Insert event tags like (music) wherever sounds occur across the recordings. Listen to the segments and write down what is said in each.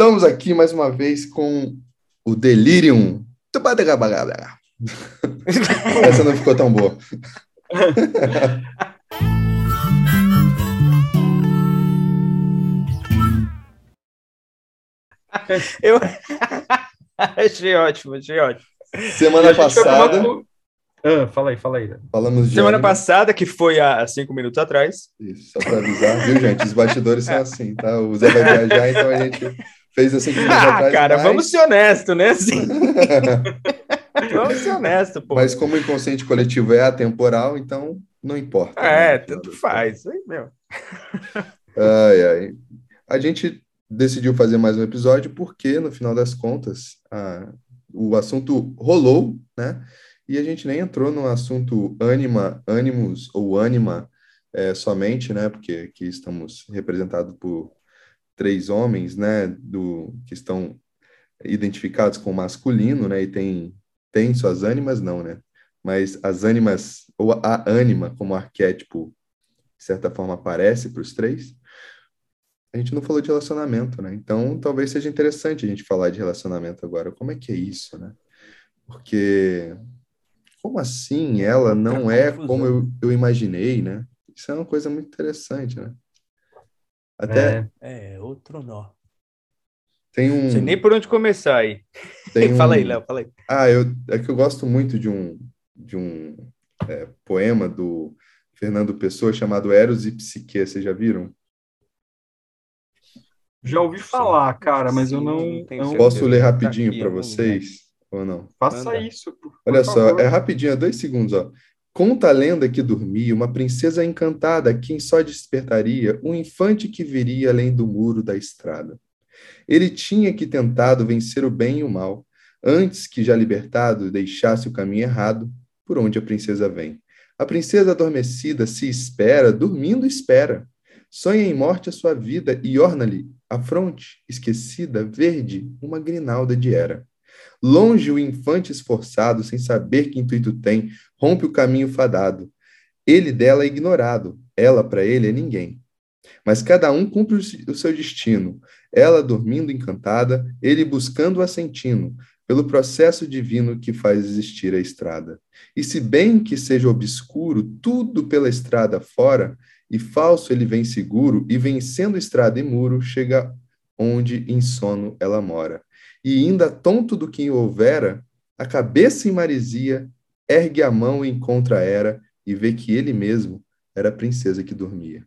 Estamos aqui mais uma vez com o Delirium. (laughs) Essa não ficou tão boa. Eu (laughs) achei ótimo, achei ótimo. Semana passada. Ah, fala aí, fala aí. Falamos de Semana anime. passada, que foi há cinco minutos atrás. Isso, só para avisar, viu, gente? Os bastidores são assim, tá? O Zé vai viajar, então a gente fez assim que Ah, atrás. cara, mas... vamos ser honestos, né? Assim, (laughs) vamos ser honestos, pô. mas como o inconsciente coletivo é atemporal, então não importa. É, né? tanto faz. Aí, meu. (laughs) Ai, ai. A gente decidiu fazer mais um episódio porque, no final das contas, a- o assunto rolou, né? E a gente nem entrou no assunto anima, animus ou anima é, somente, né? Porque aqui estamos representados por três homens, né? Do, que estão identificados com o masculino, né? E tem, tem suas ânimas, não, né? Mas as ânimas, ou a ânima como arquétipo, de certa forma, aparece para os três a gente não falou de relacionamento, né? Então, talvez seja interessante a gente falar de relacionamento agora. Como é que é isso, né? Porque como assim ela não é confusão. como eu, eu imaginei, né? Isso é uma coisa muito interessante, né? Até É, É, outro nó. tem um Não sei nem por onde começar aí. (laughs) tem (laughs) Fala um- aí, Léo, fala aí. Ah, eu, é que eu gosto muito de um, de um é, poema do Fernando Pessoa chamado Eros e Psique. Vocês já viram? já ouvi falar, cara, mas eu Sim, não. não tenho não-. Posso ler Tá rapidinho aqui, para eu vou vocês ou não? Faça Manda. isso. por- por Olha só, favor. é rapidinho, é dois segundos, ó. Conta a lenda que dormia uma princesa encantada, quem só despertaria um infante que viria além do muro da estrada. Ele tinha que tentado vencer o bem e o mal, antes que já libertado deixasse o caminho errado, por onde a princesa vem. A princesa adormecida se espera, dormindo espera. Sonha em morte a sua vida e orna-lhe a fronte, esquecida, verde, uma grinalda de era. Longe o infante esforçado, sem saber que intuito tem, rompe o caminho fadado. Ele dela é ignorado, ela para ele é ninguém. Mas cada um cumpre o se- o seu destino, ela dormindo encantada, ele buscando o assentino, pelo processo divino que faz existir a estrada. E se bem que seja obscuro tudo pela estrada fora, e falso ele vem seguro, e vencendo estrada e muro, chega onde em sono ela mora. E ainda tonto do que houvera, a cabeça em maresia, ergue a mão e encontra a era, e vê que ele mesmo era a princesa que dormia.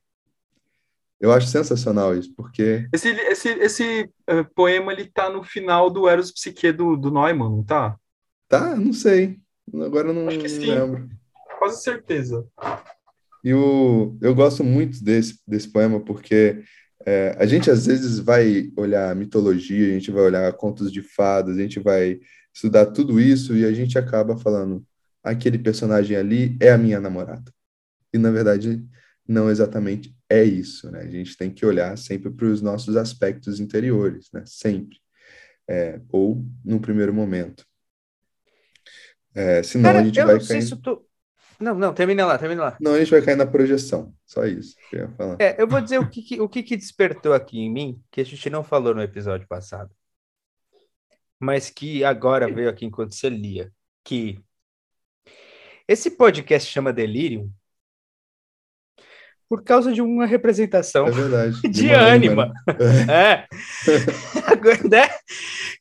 Eu acho sensacional isso, porque Esse, esse, esse eh, poema ele tá no final do Eros Psique do, do Neumann, não tá? tá, não sei. Agora eu não, Acho que sim. lembro. Quase certeza. E o, eu gosto muito desse, desse poema porque é, a gente às vezes vai olhar mitologia, a gente vai olhar contos de fadas, a gente vai estudar tudo isso e a gente acaba falando aquele personagem ali é a minha namorada. E na verdade não exatamente é isso, né? A gente tem que olhar sempre para os nossos aspectos interiores, né? Sempre. É, ou num primeiro momento. É, senão Cara, a gente eu vai não sei se tô... Não, não, termina lá, termina lá. Não, a gente vai cair na projeção. Só isso que eu ia falar. É, eu vou dizer o que, que- o que, que despertou aqui em mim, que a gente não falou no episódio passado, mas que agora veio aqui enquanto você lia, que esse podcast chama Delirium por causa de uma representação É verdade. (laughs) de uma ânima. né? É. (laughs) Agora, né?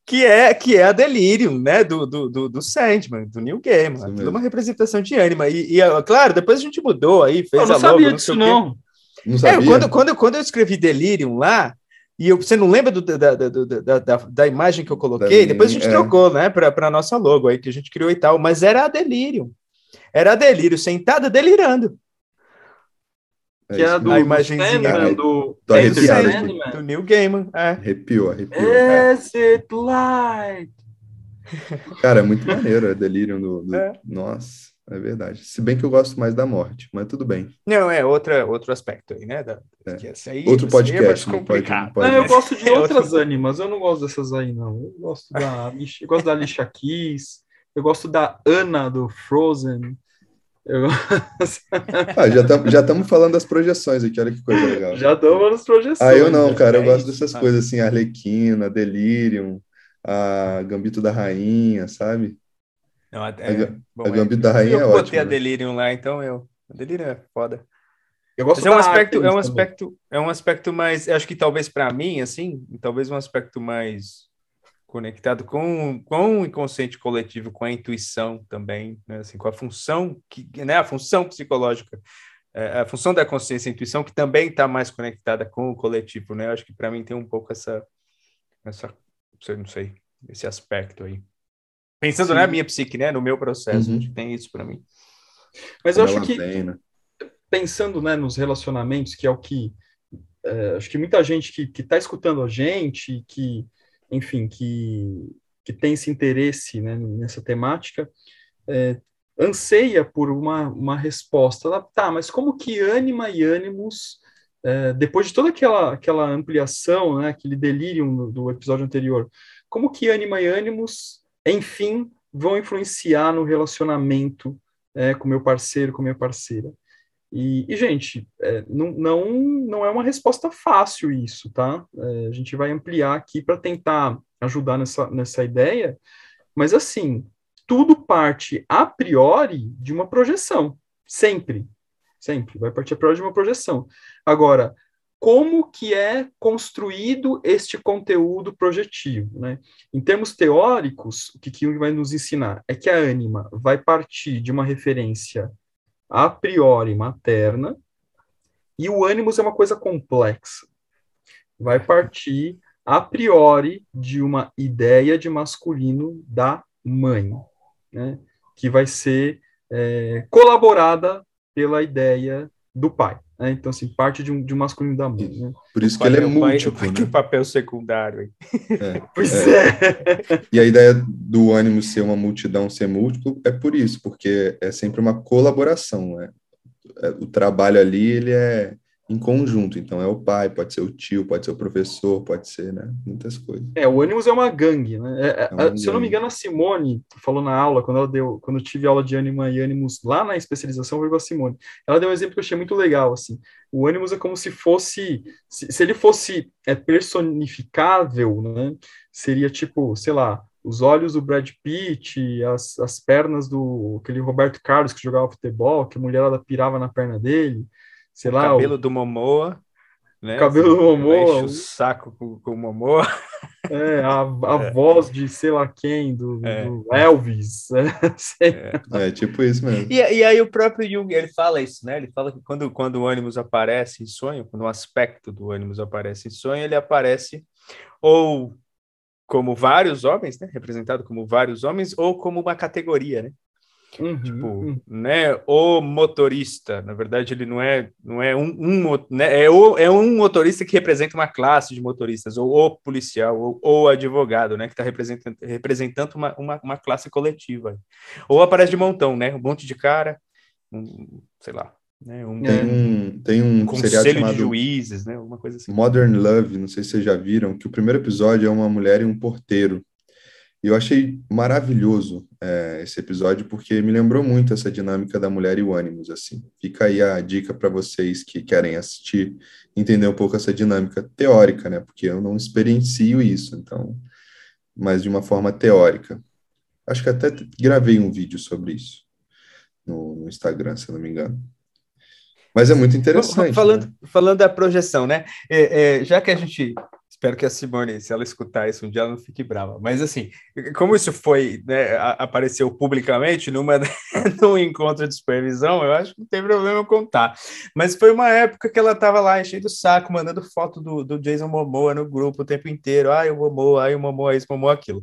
Que é, que é a Delirium, né? Do, do, do, do Sandman, do New Game. Aquilo é uma representação de ânima. E, e, ah, claro, depois a gente mudou aí, fez Eu não a logo, sabia não disso, não. Não É, sabia? quando, quando, quando eu escrevi Delirium lá, e eu- você não lembra do- da, da, da, da, da imagem que eu coloquei? Depois a gente é. trocou, né, para a nossa logo aí, que a gente criou e tal, mas era a Delirium. Era a Delírio sentada delirando. É Que é a do, A imagenzinha. Sandman, Ai, do, é, do arrepiado aqui. Sandman. Do Neil Gaiman. É. Arrepiou, arrepiou. Exit Light. Cara, é muito maneiro, é delírio do, do- É. Nossa, é verdade. Se bem que eu gosto mais da morte, mas tudo bem. Não, é outra, outro aspecto aí, né? Da, É. aí, Outro é podcast, não pode, não pode. Não, eu gosto de É outro- outras animas, eu não gosto dessas aí, não. Eu gosto da eu gosto da Alicia Keys, eu gosto da Anna do Frozen. Eu... ah, já estamos já falando das projeções aqui, olha que coisa legal. Já estamos nas projeções. Ah, eu não, cara, eu gosto dessas coisas assim, Arlequina, Delirium, a Gambito da Rainha, sabe? Não, é, a, bom, a Gambito da Rainha eu é ótimo. Eu botei a Delirium lá, então eu. A Delirium é foda. Eu gosto Mas é um aspecto, é um também. aspecto, é um aspecto mais, acho que talvez para mim, assim, talvez um aspecto mais conectado com, com o inconsciente coletivo, com a intuição também, né? assim, com a função que, né, a função psicológica, é, a função da consciência e intuição que também está mais conectada com o coletivo, né? Acho que para mim tem um pouco essa, essa, não sei, esse aspecto aí. Pensando Sim. na minha psique, né, no meu processo, Uhum. acho que tem isso para mim. Mas eu Como acho ela que, vem, né? pensando né, nos relacionamentos, que é o que é, acho que muita gente que está escutando a gente, que, enfim, que, que tem esse interesse né, nessa temática, é, anseia por uma, uma resposta. Ela, Tá, mas como que ânima e ânimos, é, depois de toda aquela, aquela ampliação, né, aquele delírio do episódio anterior, como que ânima e ânimos, enfim, vão influenciar no relacionamento é, com meu parceiro, com minha parceira? E, e, gente, é, não, não, não é uma resposta fácil isso, tá? É, a gente vai ampliar aqui para tentar ajudar nessa, nessa ideia, mas assim, tudo parte a priori de uma projeção, sempre, sempre, vai partir a priori de uma projeção. Agora, como que é construído este conteúdo projetivo, né? Em termos teóricos, o que Jung vai nos ensinar é que a ânima vai partir de uma referência a priori materna, e o ânimos é uma coisa complexa. Vai partir a priori de uma ideia de masculino da mãe, né? que vai ser é, colaborada pela ideia do pai. Né? Então, assim, parte de um, de um masculino da mãe. Né? Por isso que ele é múltiplo, pai, né? Que papel secundário. Aí. É, (laughs) Pois é. é. E a ideia do ânimo ser uma multidão, ser múltiplo, é por isso, porque é sempre uma colaboração, né? É, O trabalho ali, ele é em conjunto, então é o pai, pode ser o tio, pode ser o professor, pode ser, né? Muitas coisas. É, o ânimos é uma gangue, né? É, é, É uma se eu não me gangue. engano, a Simone falou na aula, quando ela deu, quando eu tive aula de ânima e ânimos lá na especialização, foi com a Simone. Ela deu um exemplo que eu achei muito legal, assim. O ânimos é como se fosse, se, se ele fosse é, personificável, né? Seria tipo, sei lá, os olhos do Brad Pitt, as, as pernas do aquele Roberto Carlos que jogava futebol, que a mulherada pirava na perna dele, sei O lá, cabelo do Momoa. Né? cabelo do Momoa, Enche o- o saco com, com o Momoa. É, a, a (laughs) voz de sei lá quem, do, É. do Elvis. (laughs) né? Sei. É tipo isso mesmo. E, e aí o próprio Jung, ele fala isso, né? Ele fala que quando, quando o ânimos aparece em sonho, quando um aspecto do ânimos aparece em sonho, ele aparece ou como vários homens, né? Representado como vários homens, ou como uma categoria, né? Uhum, Tipo, uhum. né? O motorista, na verdade, ele não é, não é um, um né? é, o, é um motorista que representa uma classe de motoristas, ou o policial, ou o advogado, né? Que está representando, representando uma, uma, uma classe coletiva. Ou aparece de montão, né? Um monte de cara, um, sei lá, né? Um, Tem um, tem um um seriado conselho de chamado juízes, né? Alguma coisa assim. Modern Love, não sei se vocês já viram, que o primeiro episódio é uma mulher e um porteiro. E eu achei maravilhoso é, esse episódio, porque me lembrou muito essa dinâmica da mulher e o ânimos, assim. Fica aí a dica para vocês que querem assistir, entender um pouco essa dinâmica teórica, né? Porque eu não experiencio isso, então, mas de uma forma teórica. Acho que até gravei um vídeo sobre isso no, no Instagram, se não me engano. Mas é muito interessante. Falando, né? falando da projeção, né? É, é, já que a gente. Espero que a Simone, se ela escutar isso um dia, ela não fique brava. Mas assim, como isso foi, né, apareceu publicamente numa, (laughs) num encontro de supervisão, eu acho que não tem problema eu contar. Mas foi uma época que ela estava lá enchendo o saco, mandando foto do, do Jason Momoa no grupo o tempo inteiro. Ai, o Momoa, ai, o Momoa, isso, o Momoa, aquilo.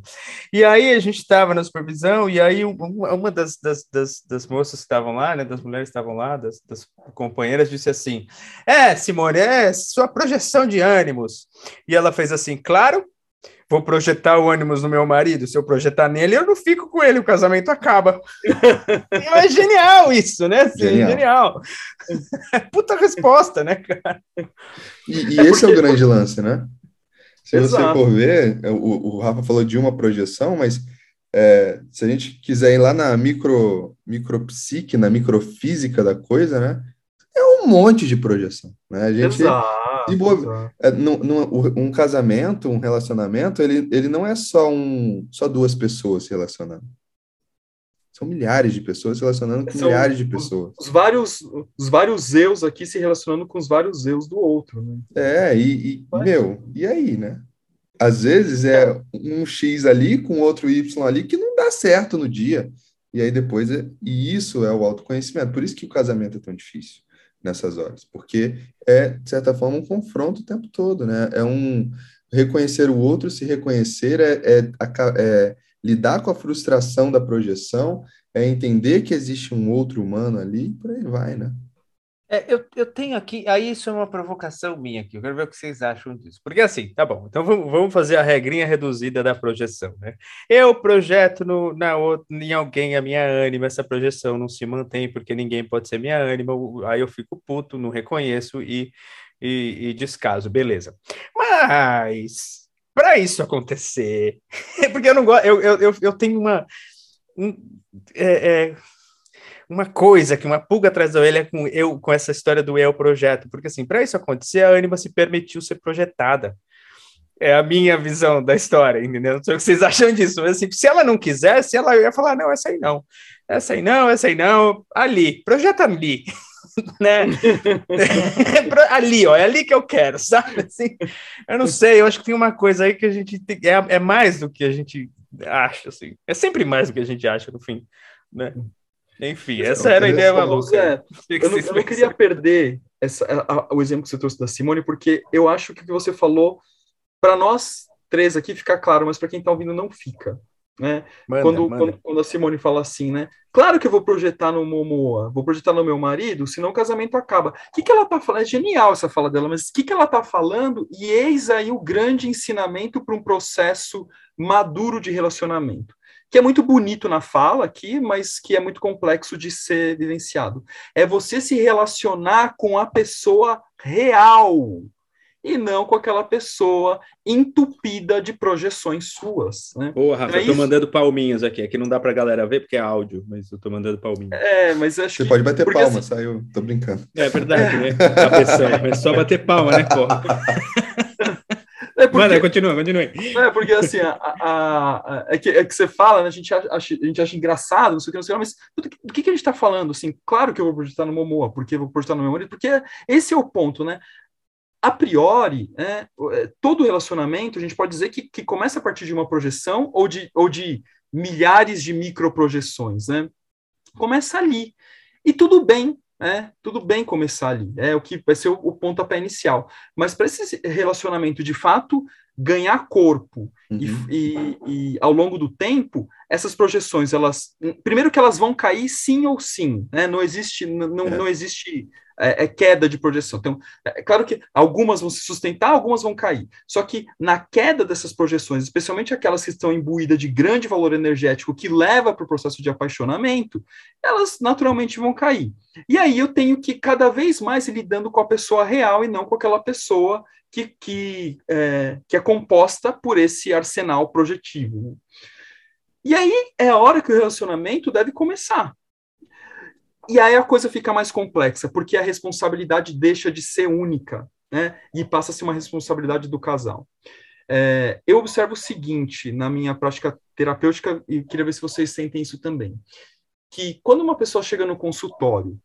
E aí a gente estava na supervisão, e aí um- uma, uma das, das, das, das moças que estavam lá, né, das mulheres que estavam lá, das, das companheiras, disse assim: É, Simone, é sua projeção de ânimos. E ela fez assim: Claro, vou projetar o ânimos no meu marido. Se eu projetar nele, eu não fico com ele, o casamento acaba. (laughs) é genial isso, né? Assim, Genial. genial. Puta resposta, né, cara? E, e É esse é o porque- grande lance, né? Se você Exato. for ver, é, o, o Rafa falou de uma projeção, mas é, se a gente quiser ir lá na micro, micropsique, na microfísica da coisa, né? É um monte de projeção, né? A gente Exato, exato. é, um casamento, um relacionamento, ele, ele não é só um, só duas pessoas se relacionando. São milhares de pessoas se relacionando com São milhares de pessoas. Os vários, os vários eus aqui se relacionando com os vários eus do outro, né? É, e, e, meu, e aí, né? Às vezes é um X ali com outro Y ali que não dá certo no dia. E aí depois, é, e isso é o autoconhecimento. Por isso que o casamento é tão difícil nessas horas, porque é, de certa forma, um confronto o tempo todo, né? É um reconhecer o outro, se reconhecer, é, é, é lidar com a frustração da projeção, é entender que existe um outro humano ali, por aí vai, né? É, eu, eu tenho aqui, aí isso é uma provocação minha aqui, eu quero ver o que vocês acham disso. Porque assim, tá bom, então vamos, vamos fazer a regrinha reduzida da projeção, né? Eu projeto no, na, em alguém a minha ânima, essa projeção não se mantém porque ninguém pode ser minha ânima, aí eu fico puto, não reconheço e, e, e descaso, beleza. Mas, para isso acontecer, (laughs) porque eu não gosto, eu, eu, eu, eu tenho uma. um- é, é, uma coisa que uma pulga atrás da orelha com eu com essa história do eu projeto, porque assim, para isso acontecer, a Anima se permitiu ser projetada. É a minha visão da história, entendeu? Não sei o que vocês (laughs) acham disso, mas assim, se ela não quisesse, ela ia falar, não, essa aí não, essa aí não, essa aí não, ali, projeta ali, (laughs) né? (laughs) Ali, ó, é ali que eu quero, sabe? Assim, eu não sei, eu acho que tem uma coisa aí que a gente tem, é, é mais do que a gente acha, assim, é sempre mais do que a gente acha no fim, né? Enfim, essa era a ideia maluca. É, que que eu, não, eu não queria perder essa, a- a- o exemplo que você trouxe da Simone, porque eu acho que o que você falou, para nós três aqui fica claro, mas para quem está ouvindo não fica. Né? Manda, quando, manda. quando, quando a Simone fala assim, né? Claro que eu vou projetar no Momoa, vou projetar no meu marido, senão o casamento acaba. O que, que ela tá falando? É genial essa fala dela, mas o que, que ela tá falando? E eis aí o grande ensinamento para um processo maduro de relacionamento. Que é muito bonito na fala aqui, mas que é muito complexo de ser vivenciado. É você se relacionar com a pessoa real e não com aquela pessoa entupida de projeções suas, né? Boa, Rafa, É eu tô mandando palminhas aqui. Aqui não dá pra galera ver porque é áudio, mas eu tô mandando palminhas. É, mas acho Você que pode bater porque, palma, assim, saiu, tô brincando. É verdade, né? (laughs) Cabeção, mas só bater palma, né, porra? (laughs) É porque, Manda, continua, continue. é porque assim, a, a- a- é, que, é que você fala, né, a, gente acha, a gente acha engraçado, não sei o que, não sei o que, mas do que, do que que a gente está falando? Assim, claro que eu vou projetar no Momoa, porque eu vou projetar no marido, porque esse é o ponto, né? A priori, né, é, todo relacionamento, a gente pode dizer que, que começa a partir de uma projeção ou de, ou de milhares de microprojeções, né? Começa ali. E tudo bem, né? Tudo bem começar ali. É o que vai ser o, o pontapé inicial. Mas para esse relacionamento de fato ganhar corpo e, Uhum. e- e, ao longo do tempo, essas projeções, elas primeiro que elas vão cair sim ou sim, né? Não existe, não, É. não existe é, é queda de projeção. Então, é claro que algumas vão se sustentar, algumas vão cair. Só que na queda dessas projeções, especialmente aquelas que estão imbuídas de grande valor energético que leva para o processo de apaixonamento, elas naturalmente vão cair. E aí eu tenho que cada vez mais ir lidando com a pessoa real e não com aquela pessoa que, que, é, que é composta por esse arsenal projetivo. E aí é a hora que o relacionamento deve começar. E aí a coisa fica mais complexa, porque a responsabilidade deixa de ser única, né? E passa a ser uma responsabilidade do casal. É, eu observo o seguinte na minha prática terapêutica, e queria ver se vocês sentem isso também. Que quando uma pessoa chega no consultório,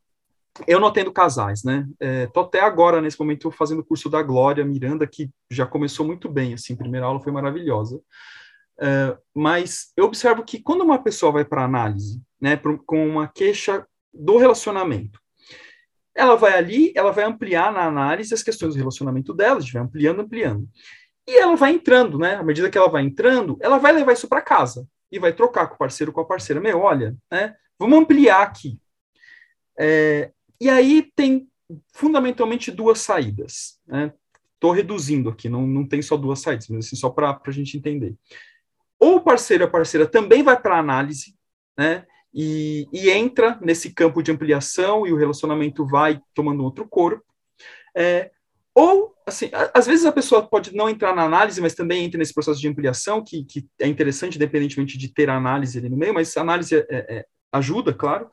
eu não atendo casais, né? É, tô até agora, nesse momento, fazendo o curso da Glória Miranda, que já começou muito bem, assim, primeira aula foi maravilhosa. É, mas eu observo que quando uma pessoa vai para análise, né, com uma queixa do relacionamento, ela vai ali, ela vai ampliar na análise as questões do relacionamento dela, a gente vai ampliando, ampliando. E ela vai entrando, né? À medida que ela vai entrando, ela vai levar isso para casa e vai trocar com o parceiro, com a parceira. Meu, olha, né? Vamos ampliar aqui. É, e aí tem fundamentalmente duas saídas, né? Estou reduzindo aqui, não, não tem só duas saídas, mas assim, só para a gente entender. Ou o parceiro a parceira também vai para análise, né? E, e entra nesse campo de ampliação e o relacionamento vai tomando outro corpo. É, ou assim, às vezes a pessoa pode não entrar na análise, mas também entra nesse processo de ampliação, que, que é interessante, independentemente de ter a análise ali no meio, mas a análise é, é, ajuda, claro.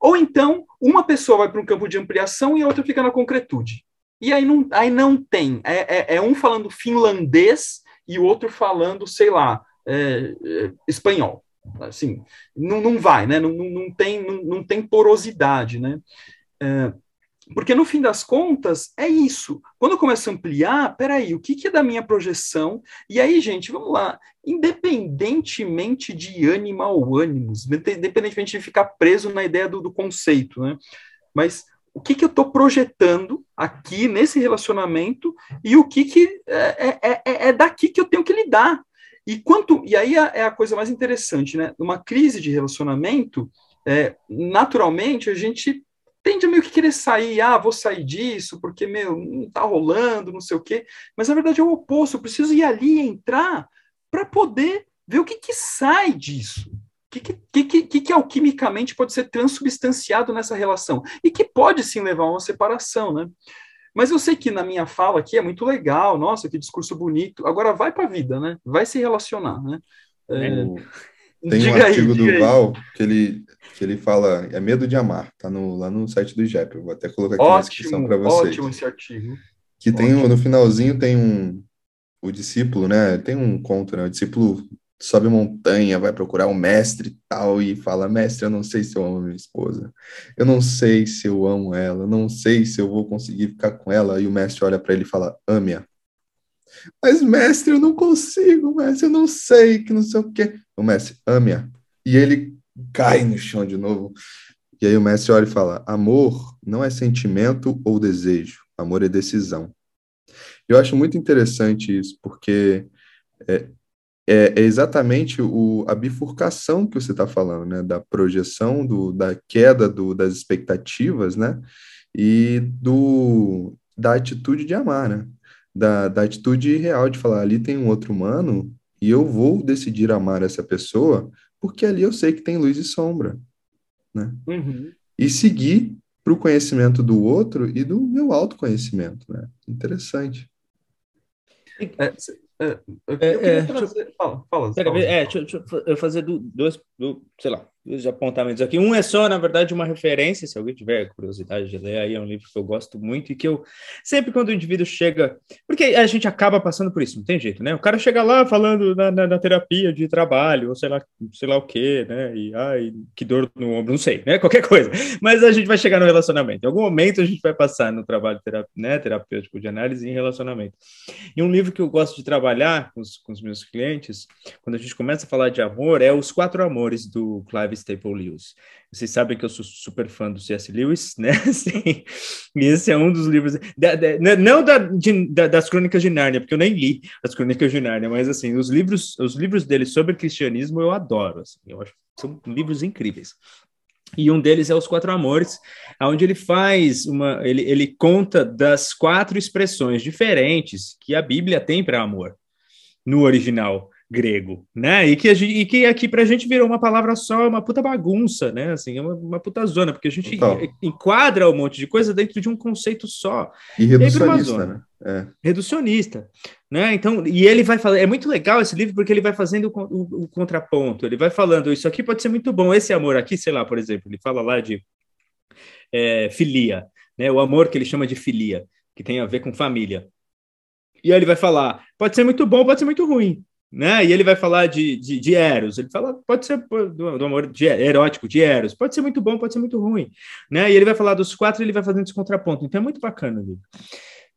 Ou então, uma pessoa vai para um campo de ampliação e a outra fica na concretude. E aí não, aí não tem. É, é, é um falando finlandês e o outro falando, sei lá, é, é, espanhol. Assim, não, não vai, né? Não, não, tem, não, não tem porosidade, né? É, porque no fim das contas é isso. Quando eu começo a ampliar, peraí, o que, que é da minha projeção? E aí, gente, vamos lá. Independentemente de animal ânimos, independentemente de ficar preso na ideia do, do conceito, né? Mas o que, que eu estou projetando aqui nesse relacionamento e o que, que é, é, é, é, daqui que eu tenho que lidar. E quanto e aí é a coisa mais interessante, né? Numa crise de relacionamento, é, naturalmente a gente tende a meio que querer sair, ah, vou sair disso, porque, meu, não tá rolando, não sei o quê. Mas, na verdade, é o oposto. Eu preciso ir ali entrar para poder ver o que, que sai disso. O que, que, que, que, alquimicamente pode ser transubstanciado nessa relação? E que pode, sim, levar a uma separação, né? Mas eu sei que na minha fala aqui é muito legal, nossa, que discurso bonito. Agora vai para a vida, né? Vai se relacionar, né? É... Tem (laughs) diga um artigo aí, do Val que ele, que ele fala, é medo de amar, tá no, lá no site do IGEP, eu vou até colocar aqui ótimo, na descrição para vocês. Ótimo esse artigo. Que tem um, no finalzinho tem um, o discípulo, né, tem um conto, né, o discípulo sobe montanha, vai procurar um mestre tal, e fala, mestre, eu não sei se eu amo minha esposa, eu não sei se eu amo ela, eu não sei se eu vou conseguir ficar com ela, e o mestre olha para ele e fala, ame-a. Mas, mestre, eu não consigo, mestre, eu não sei, que não sei o quê. O mestre, ame-a. E ele cai no chão de novo. E aí o mestre olha e fala: amor não é sentimento ou desejo, amor é decisão. Eu acho muito interessante isso, porque é, é, é exatamente o, a bifurcação que você está falando, né? Da projeção, do, da queda do, das expectativas, né? E do, da atitude de amar, né? Da, da atitude real de falar, ali tem um outro humano e eu vou decidir amar essa pessoa porque ali eu sei que tem luz e sombra, né? Uhum. E seguir para o conhecimento do outro e do meu autoconhecimento, né? Interessante. É, é, eu, é, é, trazer... fala, fala, fala. É, deixa, deixa, eu fazer dois, do, sei lá, dois apontamentos aqui. Um é só, na verdade, uma referência, se alguém tiver curiosidade de ler, aí é um livro que eu gosto muito e que eu, sempre quando o indivíduo chega, porque a gente acaba passando por isso, não tem jeito, né? O cara chega lá falando na, na, na terapia de trabalho, ou sei lá, sei lá o quê, né? E, ai, que dor no ombro, não sei, né? (laughs) Qualquer coisa. Mas a gente vai chegar no relacionamento. Em algum momento a gente vai passar no trabalho terap né, terapêutico de análise em relacionamento. E um livro que eu gosto de trabalhar com os, com os meus clientes, quando a gente começa a falar de amor, é Os Quatro Amores, do Clive Staple Lewis. Vocês sabem que eu sou super fã do C.S. Lewis, (laughs) né? Sim. E esse é um dos livros, da, da, né, não da, de, da, das Crônicas de Nárnia, porque eu nem li as Crônicas de Nárnia, mas assim, os livros, os livros dele sobre cristianismo eu adoro, assim, eu acho são livros incríveis. E um deles é Os Quatro Amores, onde ele faz uma. Ele, ele conta das quatro expressões diferentes que a Bíblia tem para amor no original grego, né? E que, a gente, e que aqui para a gente virou uma palavra só, uma puta bagunça, né? Assim, é uma, uma puta zona, porque a gente Total. enquadra um monte de coisa dentro de um conceito só. E reducionista, né? É. Reducionista, né? Então, e ele vai falar, é muito legal esse livro porque ele vai fazendo o, o, o contraponto, ele vai falando, isso aqui pode ser muito bom, esse amor aqui, sei lá, por exemplo, ele fala lá de é, filia, né? O amor que ele chama de filia, que tem a ver com família. E aí ele vai falar, pode ser muito bom, pode ser muito ruim né? E ele vai falar de, de, de Eros. Ele fala, pode ser do, do, amor de, erótico, de Eros. Pode ser muito bom, pode ser muito ruim, né? E ele vai falar dos quatro, ele vai fazendo esse contraponto. Então é muito bacana?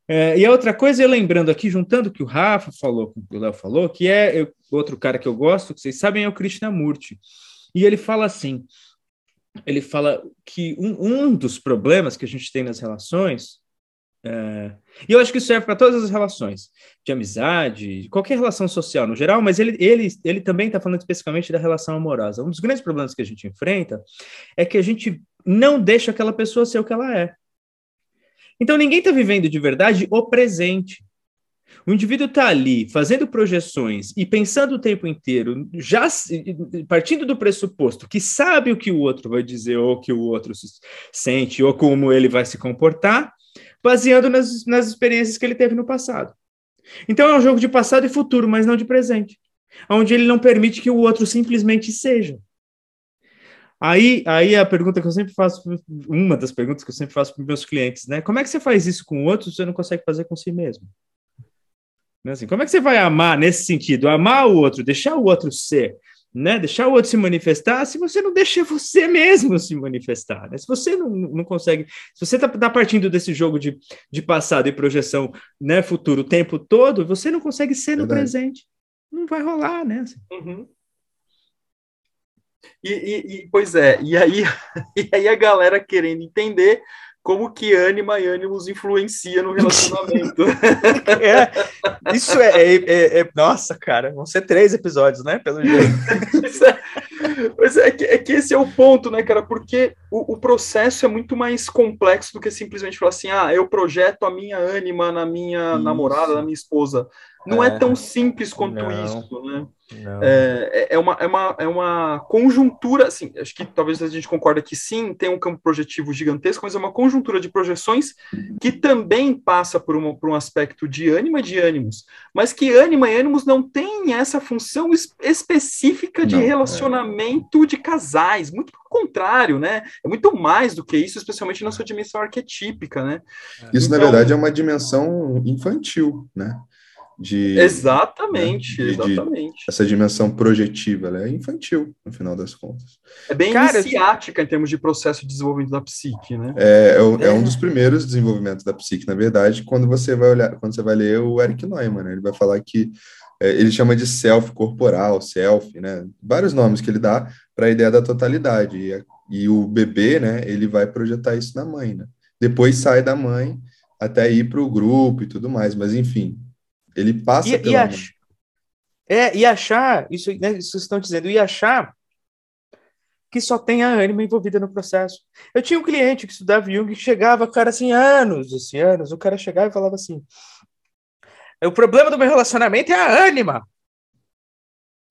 É, e a outra coisa, eu lembrando aqui, juntando o que o Rafa falou, o Léo falou, que é eu, outro cara que eu gosto, que vocês sabem, é o Krishnamurti. E ele fala assim: ele fala que um, um dos problemas que a gente tem nas relações é, e eu acho que isso serve para todas as relações, de amizade, qualquer relação social no geral, mas ele, ele, ele também está falando especificamente da relação amorosa. Um dos grandes problemas que a gente enfrenta é que a gente não deixa aquela pessoa ser o que ela é. Então ninguém está vivendo de verdade o presente. O indivíduo está ali fazendo projeções e pensando o tempo inteiro, já partindo do pressuposto que sabe o que o outro vai dizer, ou o que o outro sente, ou como ele vai se comportar, baseando nas, nas experiências que ele teve no passado. Então é um jogo de passado e futuro, mas não de presente, onde ele não permite que o outro simplesmente seja. Aí, aí a pergunta que eu sempre faço, uma das perguntas que eu sempre faço para meus clientes, né? Como é que você faz isso com o outro se você não consegue fazer com si mesmo? Né, assim, como é que você vai amar nesse sentido? Amar o outro, deixar o outro ser, né? Deixar o outro se manifestar, se você não deixa você mesmo se manifestar, né? Se você não, não consegue, se você está tá partindo desse jogo de, de passado e projeção, né, futuro o tempo todo, você não consegue ser no Verdade. presente. Não vai rolar, né? Uhum. E, e, e, pois é, e aí, (laughs) e aí a galera querendo entender como que ânima e ânimos influencia no relacionamento. (laughs) é, isso é, é, é, é, Nossa, cara, vão ser três episódios, né? Pelo jeito. É, é, que, é que esse é o ponto, né, cara? Porque o, o, processo é muito mais complexo do que simplesmente falar assim: ah, eu projeto a minha ânima na minha isso. namorada, na minha esposa. Não é, é tão simples quanto não. isso, né? É, é, é, uma, é, uma, é uma conjuntura, assim, acho que talvez a gente concorda que sim, tem um campo projetivo gigantesco, mas é uma conjuntura de projeções que também passa por, uma, por um aspecto de ânima e de ânimos, mas que ânima e ânimos não tem essa função es específica de não, é. relacionamento é. de casais, muito pelo contrário, né? É muito mais do que isso, especialmente na sua dimensão arquetípica, né? Isso, então, na verdade, é uma dimensão infantil, né? De exatamente, né, de, exatamente. De, essa dimensão projetiva, ela é infantil no final das contas. É bem Cara, iniciática em termos de processo de desenvolvimento da psique, né? É, é, é, um dos primeiros desenvolvimentos da psique, na verdade, quando você vai olhar, quando você vai ler o Eric Neumann, né, ele vai falar que é, ele chama de self corporal, self, né? Vários nomes que ele dá para a ideia da totalidade. E, e o bebê, né? Ele vai projetar isso na mãe, né? Depois sai da mãe até ir para o grupo e tudo mais, mas enfim, ele passa e, pela e ach... É, e achar, isso, né, isso estão dizendo, e achar que só tem a ânima envolvida no processo. Eu tinha um cliente que estudava Jung que chegava, cara, assim, anos, assim, anos, o cara chegava e falava assim, o problema do meu relacionamento é a ânima.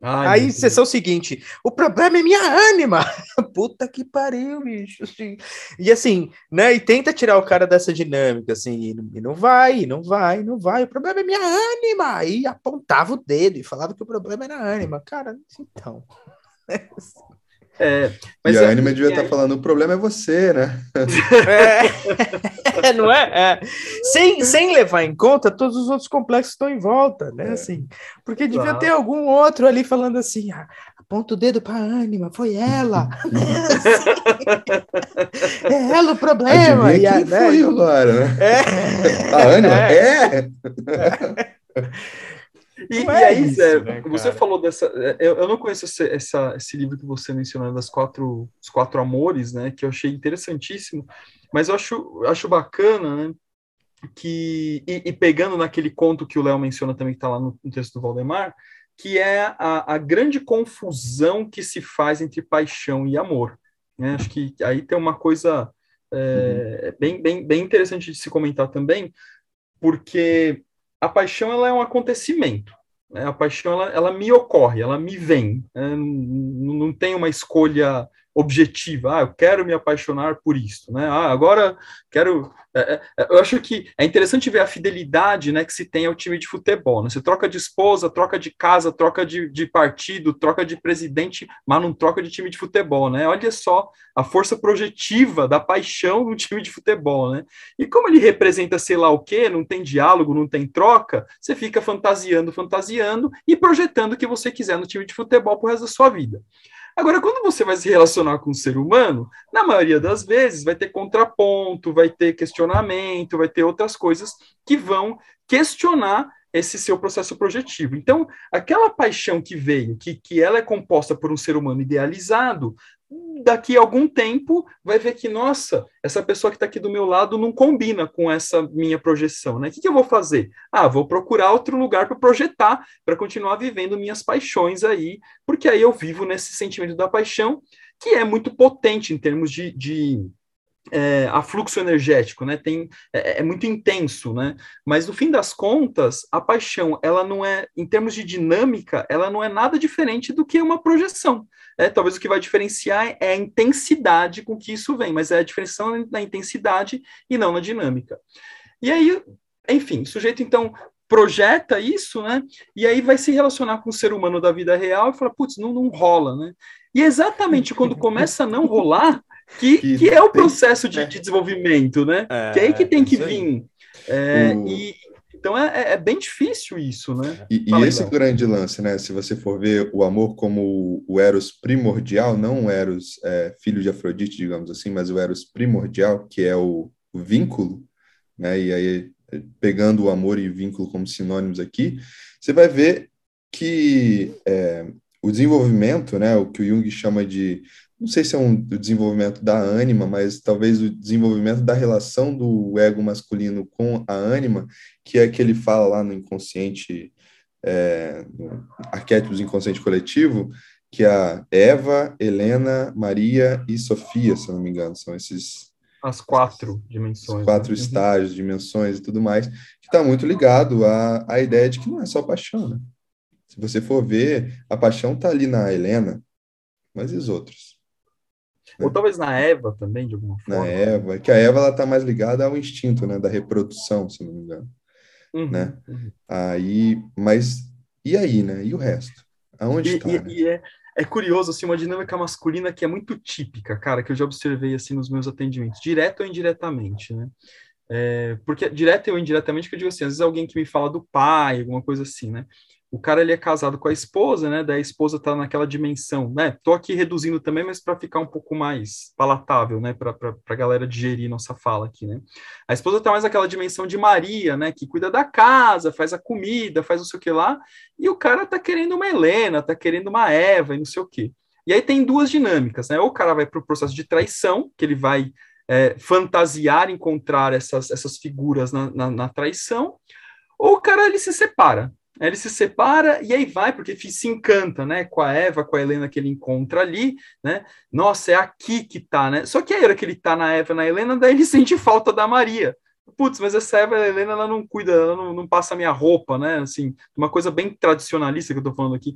Ai, Aí, sessão seguinte, o problema é minha ânima. (laughs) Puta que pariu, bicho. Assim. E assim, né? E tenta tirar o cara dessa dinâmica, assim, e não vai, não vai, não vai. O problema é minha ânima. E apontava o dedo e falava que o problema era a ânima. Cara, então. (laughs) É, e a Anima devia estar tá falando, o problema é você, né? (laughs) É, não é? é? Sem, sem levar em conta todos os outros complexos que estão em volta, né? É. Assim, porque devia ter algum outro ali falando assim, ah, aponta o dedo para a Anima, foi ela. (laughs) é ela o problema. Adivinha e a, né? foi agora, né? É. A Anima? é. (laughs) é. E, e, aí, isso, Zé, né, você falou dessa. É, eu, eu não conheço esse, essa, esse livro que você mencionou das quatro, os quatro amores, né? Que eu achei interessantíssimo, mas eu acho, acho bacana, né? Que, e, e pegando naquele conto que o Léo menciona também, que está lá no, no, texto do Valdemar, que é a, a grande confusão que se faz entre paixão e amor. Né? Acho que aí tem uma coisa é, uhum. bem, bem, bem interessante de se comentar também, porque a paixão ela é um acontecimento. Né? A paixão ela, ela me ocorre, ela me vem. Né? Não, não tem uma escolha objetiva. Ah, eu quero me apaixonar por isso, né? Ah, agora quero. É, é, é, eu acho que é interessante ver a fidelidade, né, que se tem ao time de futebol. Né? Você troca de esposa, troca de casa, troca de, de partido, troca de presidente, mas não troca de time de futebol, né? Olha só a força projetiva da paixão no time de futebol, né? E como ele representa sei lá o quê, não tem diálogo, não tem troca, você fica fantasiando, fantasiando e projetando o que você quiser no time de futebol pro resto da sua vida. Agora, quando você vai se relacionar com um ser humano, na maioria das vezes vai ter contraponto, vai ter questionamento, vai ter outras coisas que vão questionar esse seu processo projetivo. Então, aquela paixão que veio, que, que ela é composta por um ser humano idealizado, daqui a algum tempo vai ver que, nossa, essa pessoa que está aqui do meu lado não combina com essa minha projeção, né? O que, que eu vou fazer? Ah, vou procurar outro lugar para projetar, para continuar vivendo minhas paixões aí, porque aí eu vivo nesse sentimento da paixão, que é muito potente em termos de, de é, a fluxo energético, né? Tem, é, é, muito intenso, né? Mas no fim das contas, a paixão, ela não é, em termos de dinâmica, ela não é nada diferente do que uma projeção. É, talvez o que vai diferenciar é a intensidade com que isso vem, mas é a diferença na intensidade e não na dinâmica. E aí, enfim, o sujeito então projeta isso, né? E aí vai se relacionar com o ser humano da vida real e fala, putz, não, não rola, né? E exatamente quando começa a não rolar, que, que, que é o processo de, de desenvolvimento, né? É, que é aí que tem que vir. É, o... e, então é, é, é, bem difícil isso, né? E, e esse grande lance, né? Se você for ver o amor como o Eros primordial, não o Eros é, filho de Afrodite, digamos assim, mas o Eros primordial, que é o, o vínculo, né? E aí pegando o amor e vínculo como sinônimos aqui, você vai ver que é, o desenvolvimento, né, o que o Jung chama de, não sei se é um desenvolvimento da ânima, mas talvez o desenvolvimento da relação do ego masculino com a ânima, que é que ele fala lá no inconsciente, é, no arquétipos inconsciente coletivo, que a Eva, Helena, Maria e Sofia, se não me engano, são esses as quatro dimensões. Os quatro né? estágios, dimensões e tudo mais, que está muito ligado à, à ideia de que não é só paixão, né? Se você for ver, a paixão está ali na Helena, mas e os outros? Né? Ou talvez na Eva também, de alguma forma. Na Eva, que a Eva ela está mais ligada ao instinto, né, da reprodução, se não me engano, uhum, né? Uhum. Aí, mas e aí, né? E o resto? Aonde está? E, né? e, é, é curioso, assim, uma dinâmica masculina que é muito típica, cara, que eu já observei, assim, nos meus atendimentos, direto ou indiretamente, né? É, porque direto ou indiretamente, que eu digo assim, às vezes alguém que me fala do pai, alguma coisa assim, né? O cara ele é casado com a esposa, né? Daí a esposa tá naquela dimensão, né? Tô aqui reduzindo também, mas para ficar um pouco mais palatável, né? Para a galera digerir nossa fala aqui, né? A esposa tá mais naquela dimensão de Maria, né? Que cuida da casa, faz a comida, faz não sei o que lá, e o cara tá querendo uma Helena, tá querendo uma Eva e não sei o que. E aí tem duas dinâmicas, né? Ou o cara vai para o processo de traição, que ele vai é, fantasiar encontrar essas, essas figuras na, na, na traição, ou o cara ele se separa, ele se separa e aí vai, porque se encanta, né, com a Eva, com a Helena que ele encontra ali, né? Nossa, é aqui que tá, né? Só que aí, hora que ele tá na Eva, na Helena, daí ele (laughs) sente falta da Maria. Putz, mas essa Eva, a Helena, ela não cuida, ela não, não passa a minha roupa, né? Assim, uma coisa bem tradicionalista que eu tô falando aqui.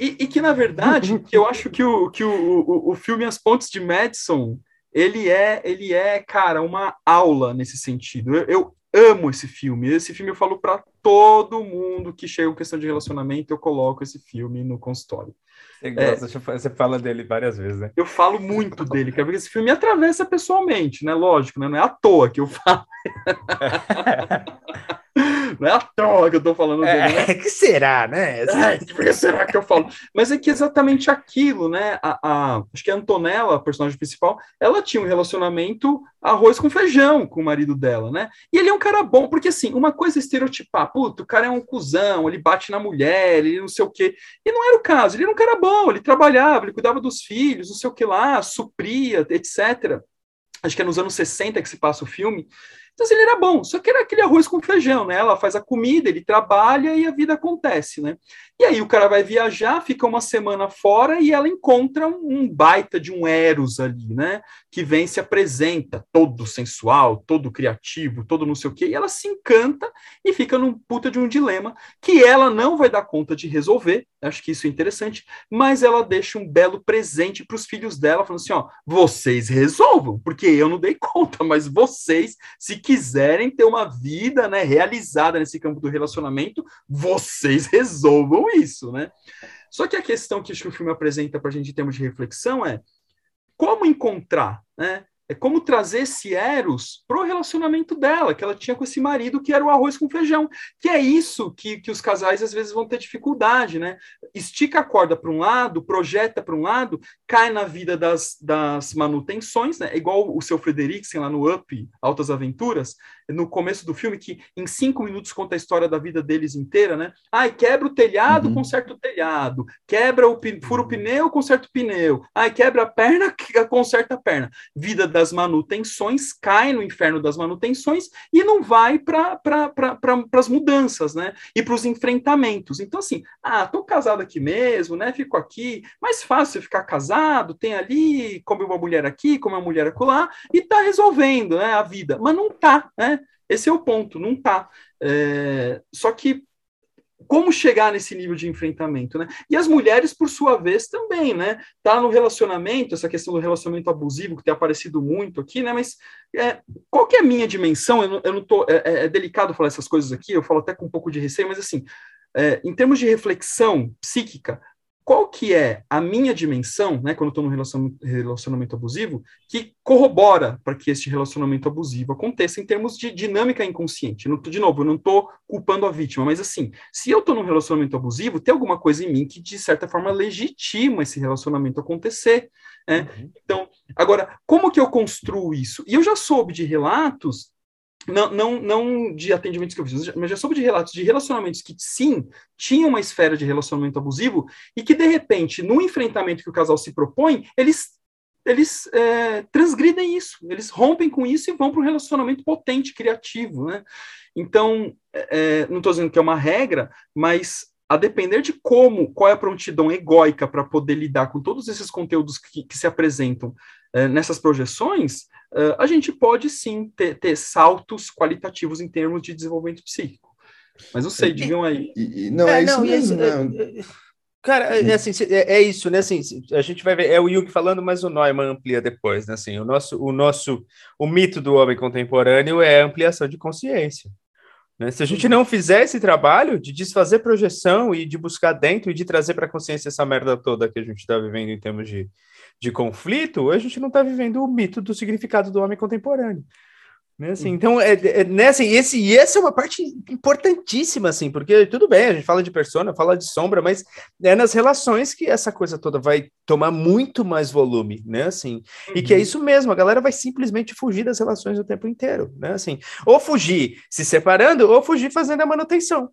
E, e que, na verdade, (laughs) que eu acho que o, que o, o, o filme As Pontes de Madison, ele é, ele é, cara, uma aula nesse sentido. Eu, eu amo esse filme. Esse filme eu falo para todo mundo que chega com questão de relacionamento, eu coloco esse filme no consultório. Você, gosta, é, você fala dele várias vezes, né? Eu falo muito dele, porque esse filme me atravessa pessoalmente, né? Lógico, né? Não é à toa que eu falo. (laughs) (laughs) Não é à toa que eu tô falando dele. É, né? (laughs) que será, né? É, (laughs) que será que eu falo? Mas é que exatamente aquilo, né? A, a, acho que a Antonella, a personagem principal, ela tinha um relacionamento arroz com feijão com o marido dela, né? E ele é um cara bom, porque assim, uma coisa é estereotipar, puto, o cara é um cuzão, ele bate na mulher, ele não sei o quê. E não era o caso, ele era um cara bom, ele trabalhava, ele cuidava dos filhos, não sei o que lá, supria, etc. Acho que é nos anos 60 que se passa o filme. Então, assim, ele era bom, só que era aquele arroz com feijão, né? Ela faz a comida, ele trabalha e a vida acontece, né? E aí o cara vai viajar, fica uma semana fora e ela encontra um, baita de um Eros ali, né? Que vem se apresenta, todo sensual, todo criativo, todo não sei o quê, e ela se encanta e fica num puta de um dilema que ela não vai dar conta de resolver, acho que isso é interessante, mas ela deixa um belo presente para os filhos dela, falando assim: ó, vocês resolvam, porque eu não dei (laughs) conta, mas vocês, se quiserem ter uma vida né, realizada nesse campo do relacionamento, vocês resolvam isso, né? Só que a questão que que o filme apresenta para a gente em termos de reflexão é como encontrar, né? É como trazer esse Eros pro relacionamento dela, que ela tinha com esse marido que era o arroz com feijão. Que é isso que, que os casais às vezes vão ter dificuldade, né? Estica a corda para um lado, projeta para um lado, cai na vida das, das manutenções, né? É igual o seu Frederiksen lá no Up, Altas Aventuras, no começo do filme, que em cinco minutos conta a história da vida deles inteira, né? Ai, quebra o telhado, uhum. conserta o telhado. Quebra o fura o pneu, conserta o pneu. Ai, quebra a perna, (laughs) conserta a perna. Vida das manutenções, cai no inferno das manutenções e não vai para pra, as mudanças, né? E para os enfrentamentos. Então, assim, ah, tô casado aqui mesmo, né? Fico aqui. Mais fácil ficar casado, tem ali, come uma mulher aqui, come uma mulher acolá, e tá resolvendo né, a vida. Mas não tá, né? Esse é o ponto, não tá. É, só que como chegar nesse nível de enfrentamento, né? E as mulheres, por sua vez, também, né? Tá no relacionamento, essa questão do relacionamento abusivo que tem aparecido muito aqui, né? Mas é, qual que é a minha dimensão? Eu não, eu não tô. É, é, é delicado falar essas coisas aqui, eu falo até com um pouco de receio, mas assim, é, em termos de reflexão psíquica, qual que é a minha dimensão, né, quando eu estou num relacionamento, relacionamento, abusivo, que corrobora para que este relacionamento abusivo aconteça em termos de dinâmica inconsciente. Não, de novo, eu não estou culpando a vítima, mas assim, se eu estou num relacionamento abusivo, tem alguma coisa em mim que, de certa forma, legitima esse relacionamento acontecer. Né? Uhum. Então, agora, como que eu construo isso? E eu já soube de relatos não, não, não de atendimentos que eu fiz, mas já soube de relatos de relacionamentos que sim tinham uma esfera de relacionamento abusivo e que de repente no enfrentamento que o casal se propõe eles eles é, transgridem isso, eles rompem com isso e vão para um relacionamento potente, criativo, né? Então, é, não estou dizendo que é uma regra, mas a depender de como, qual é a prontidão egóica para poder lidar com todos esses conteúdos que, que se apresentam é, nessas projeções, uh, a gente pode sim ter, ter, saltos qualitativos em termos de desenvolvimento psíquico. Mas não sei, digam aí. E, e, não, é, é isso não, mesmo. É, é, cara, é, assim, é, é, isso, né? Assim, a gente vai ver, é o Jung falando, mas o Neumann amplia depois, né? Assim, o nosso, o nosso, o mito do homem contemporâneo é a ampliação de consciência. Né? Se a gente não fizer esse trabalho de desfazer projeção e de buscar dentro e de trazer para a consciência essa merda toda que a gente está vivendo em termos de, de conflito, a gente não está vivendo o mito do significado do homem contemporâneo. Né, assim, então, é, é, né, assim, esse, e essa é uma parte importantíssima, assim, porque tudo bem, a gente fala de persona, fala de sombra, mas é nas relações que essa coisa toda vai tomar muito mais volume, né, assim, uhum. e que é uhum. isso mesmo, a galera vai simplesmente fugir das relações o tempo inteiro, né, assim, ou fugir se separando, ou fugir fazendo a manutenção,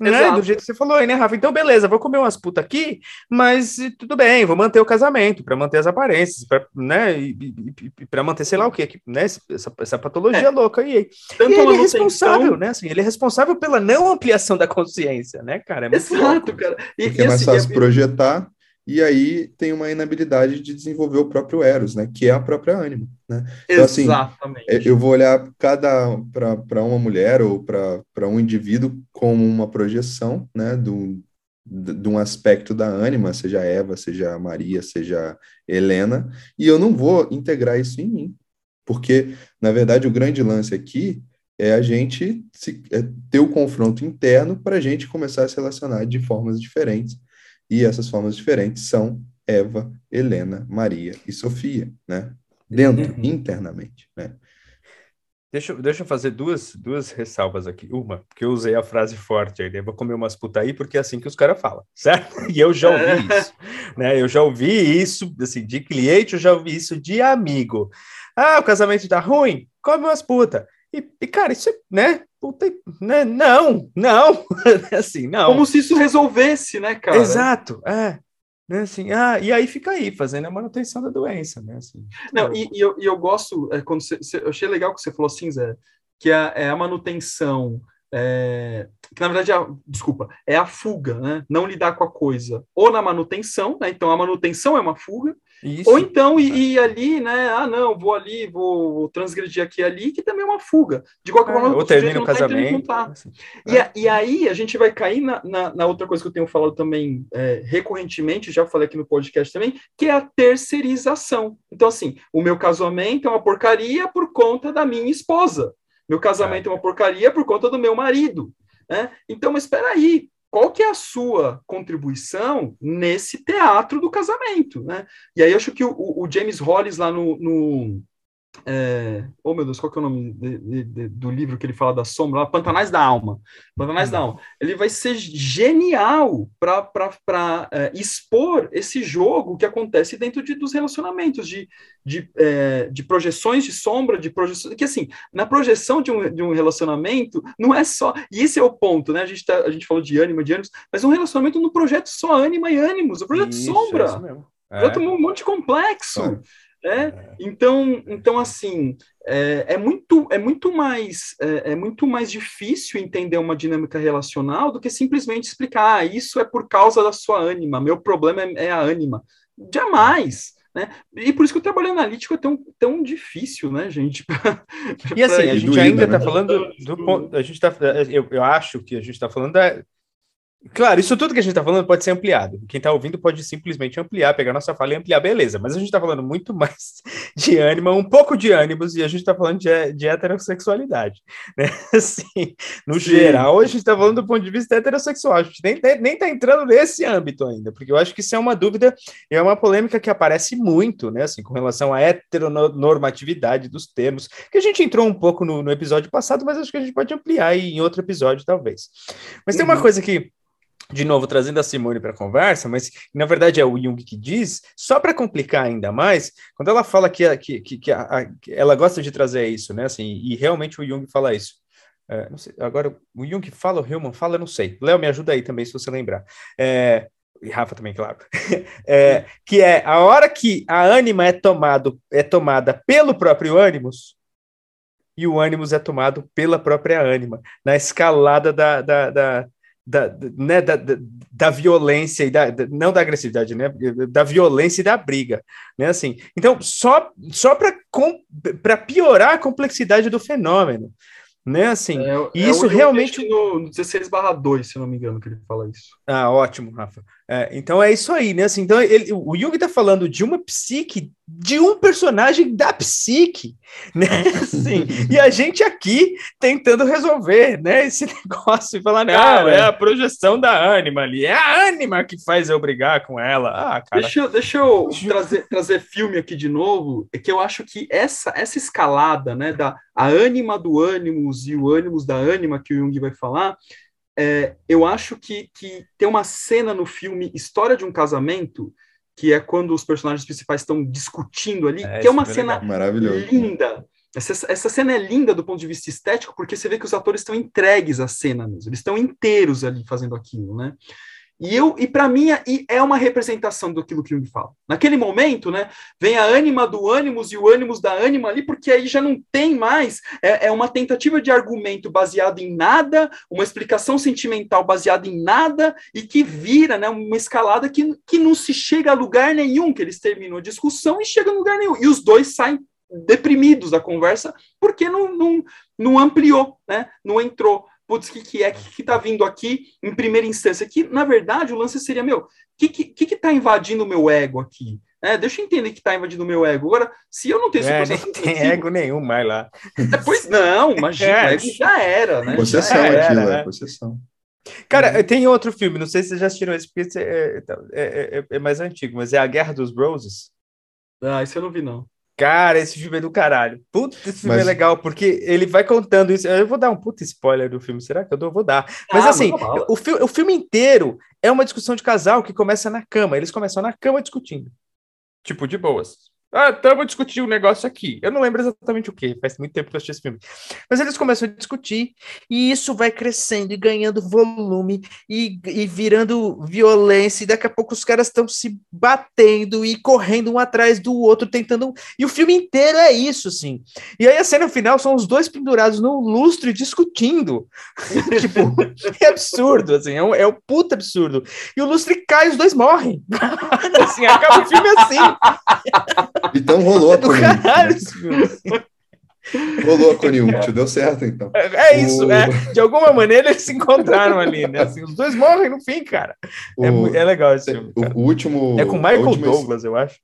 né? Do jeito que você falou aí, né, Rafa? Então, beleza, vou comer umas putas aqui, mas tudo bem, vou manter o casamento, para manter as aparências, pra, né? E, e, e para manter, sei lá o quê, né? Essa, essa patologia é. louca aí. Tanto e ele é responsável, né? Assim, ele é responsável pela não ampliação da consciência, né, cara? É Exato, louco. cara. E, Porque é mais assim, fácil é... projetar e aí tem uma inabilidade de desenvolver o próprio Eros, né? Que é a própria ânima, né? Então, assim, Exatamente. É, eu vou olhar cada para uma mulher ou para um indivíduo como uma projeção, né? Do, de um aspecto da ânima, seja Eva, seja Maria, seja Helena, e eu não vou integrar isso em mim, porque, na verdade, o grande lance aqui é a gente se, é ter o confronto interno para a gente começar a se relacionar de formas diferentes e essas formas diferentes são Eva, Helena, Maria e Sofia, né? Dentro, uhum. internamente, né? Deixa, deixa eu fazer duas, duas ressalvas aqui. Uma, porque eu usei a frase forte aí, né? Vou comer umas puta aí, porque é assim que os caras falam, (laughs) certo? E eu já ouvi isso, né? Eu já ouvi isso, assim, de cliente, eu já ouvi isso de amigo. Ah, o casamento tá ruim? Come umas puta. E, e, cara, isso é, né? Puta, né? Não, não, (laughs) assim, não. Como se isso resolvesse, né, cara? Exato, é. Né, assim, ah, e aí fica aí, fazendo a manutenção da doença, né? Assim, não, e, e, eu, e eu gosto, é, quando você, eu achei legal que você falou assim, Zé, que é, é a manutenção é, que na verdade, é, desculpa, é a fuga, né? Não lidar com a coisa. Ou na manutenção, né? Então a manutenção é uma fuga. Isso. Ou então ir, ir, ali, né? Ah, não, vou ali, vou transgredir aqui e ali, que também é uma fuga. De qualquer é, forma, ou termina o tá casamento. Tá assim, e, é. e aí a gente vai cair na, na, na, outra coisa que eu tenho falado também é, recorrentemente, já falei aqui no podcast também, que é a terceirização. Então, assim, o meu casamento é uma porcaria por conta da minha esposa. Meu casamento é, é uma porcaria por conta do meu marido. Né? Então, mas espera aí, qual que é a sua contribuição nesse teatro do casamento, né? E aí eu acho que o, o James Hollis lá no, no é... Oh, meu Deus, qual que é o nome de, de, de, do livro que ele fala da sombra? Pantanais da Alma. Pantanais uhum. da Alma. Ele vai ser genial para é, expor esse jogo que acontece dentro de, dos relacionamentos, de, de, é, de projeções de sombra, de projeções. Que assim, na projeção de um, de um relacionamento, não é só. E esse é o ponto, né? A gente, tá, a gente falou de ânima, de ânimos, mas um relacionamento no projeto só ânima e ânimos, o projeto Isso, sombra. É isso mesmo. É. Projeto um monte complexo. É. É? Então, então assim, é, é, muito, é, muito mais, é, é, muito mais difícil entender uma dinâmica relacional do que simplesmente explicar, ah, isso é por causa da sua ânima, meu problema é, é a ânima. Jamais! Né? E por isso que o trabalho analítico é tão, tão difícil, né, gente? (laughs) e assim, a gente ainda está né? falando do ponto. A gente tá, eu, eu acho que a gente está falando da, Claro, isso tudo que a gente está falando pode ser ampliado. Quem está ouvindo pode simplesmente ampliar, pegar nossa fala e ampliar, beleza. Mas a gente está falando muito mais (laughs) de ânima, um pouco de ânimos, e a gente está falando de, de heterossexualidade. (laughs) Né? Assim, no Sim. geral, a gente está falando do ponto de vista heterossexual. A gente nem, nem tá entrando nesse âmbito ainda, porque eu acho que isso é uma dúvida e é uma polêmica que aparece muito, né? Assim, com relação à heteronormatividade dos termos, que a gente entrou um pouco no, no episódio passado, mas acho que a gente pode ampliar em outro episódio, talvez. Mas uhum. tem uma uhum. coisa que de novo trazendo a Simone para a conversa, mas na verdade é o Jung que diz, só para complicar ainda mais, quando ela fala que, que, que, que, a, a, que, ela gosta de trazer isso, né? Assim, e realmente o Jung fala isso. É, sei, agora, o Jung fala, o Hillman fala, não sei. Léo, me ajuda aí também, se você lembrar. É, e Rafa também, claro. (laughs) É, que é a hora que a ânima é, tomado, é tomada pelo próprio ânimos, e o ânimos é tomado pela própria ânima, na escalada da, da, da da, né, da, da, da, violência e da, não da agressividade, né, da violência e da briga, né, assim. Então, só só para piorar a complexidade do fenômeno, né, assim. É, é isso realmente no 16/2, se não me engano, que ele fala isso. Ah, ótimo, Rafa. É, então é isso aí, né? Assim, então ele, o Jung está falando de uma psique, de um personagem da psique, (laughs) né? Assim, e a gente aqui tentando resolver, né? Esse (laughs) negócio e falar, não, é a projeção da ânima ali, é a ânima que faz eu brigar com ela. Ah, cara. Deixa, deixa eu trazer, trazer filme aqui de novo, é que eu acho que essa, essa escalada, né, da a ânima do ânimos e o ânimos da ânima que o Jung vai falar, é, eu acho que, que tem uma cena no filme História de um Casamento, que é quando os personagens principais estão discutindo ali, é, que é uma cena linda. Essa, essa cena é linda do ponto de vista estético, porque você vê que os atores estão entregues à cena mesmo, eles estão inteiros ali fazendo aquilo, né? E, eu, e para mim é uma representação do que Jung fala. Naquele momento, né, vem a ânima do ânimos e o ânimos da ânima ali, porque aí já não tem mais, é, é uma tentativa de argumento baseado em nada, uma explicação sentimental baseada em nada, e que vira né, uma escalada que, que não se chega a lugar nenhum, que eles terminam a discussão e chegam a lugar nenhum. E os dois saem deprimidos da conversa, porque não, não, não ampliou, né, não entrou putz, o que, que é que, que tá vindo aqui em primeira instância? Que, na verdade, o lance seria, meu, o que, que, que tá invadindo o meu ego aqui? É, deixa eu entender que está invadindo o meu ego. Agora, se eu não tenho esse é, processo. Não tem ego nenhum mais lá. É, pois não, imagina, (laughs) é. ego já era, né? Possessão era, aquilo, né? é possessão. Cara, tem outro filme, não sei se vocês já assistiram esse, porque é, é, é, mais antigo, mas é A Guerra dos Roses. Ah, isso eu não vi, não. Cara, esse filme é do caralho. Puta, esse filme é Mas... é legal, porque ele vai contando isso. Eu vou dar um puta spoiler do filme, será que eu dou? Vou dar. Mas ah, assim, o, fi o filme inteiro é uma discussão de casal que começa na cama. Eles começam na cama discutindo. Tipo, de boas. Ah, estamos discutindo um negócio aqui. Eu não lembro exatamente o que, faz muito tempo que eu assisti esse filme. Mas eles começam a discutir, e isso vai crescendo e ganhando volume e, e virando violência, e daqui a pouco os caras estão se batendo e correndo um atrás do outro, tentando. E o filme inteiro é isso, assim. E aí a cena final são os dois pendurados no lustre discutindo. (laughs) tipo, é absurdo, assim, é um, é um puta absurdo. E o lustre cai os dois morrem. (laughs) assim, acaba o filme assim. Então rolou a Conjunto. Rolou a conjunto, deu certo então. É, é isso, o... é. De alguma maneira eles se encontraram ali, né? Assim, os dois morrem no fim, cara. É o... É, é, legal esse filme. Cara. O último. É com Michael Douglas, eu acho.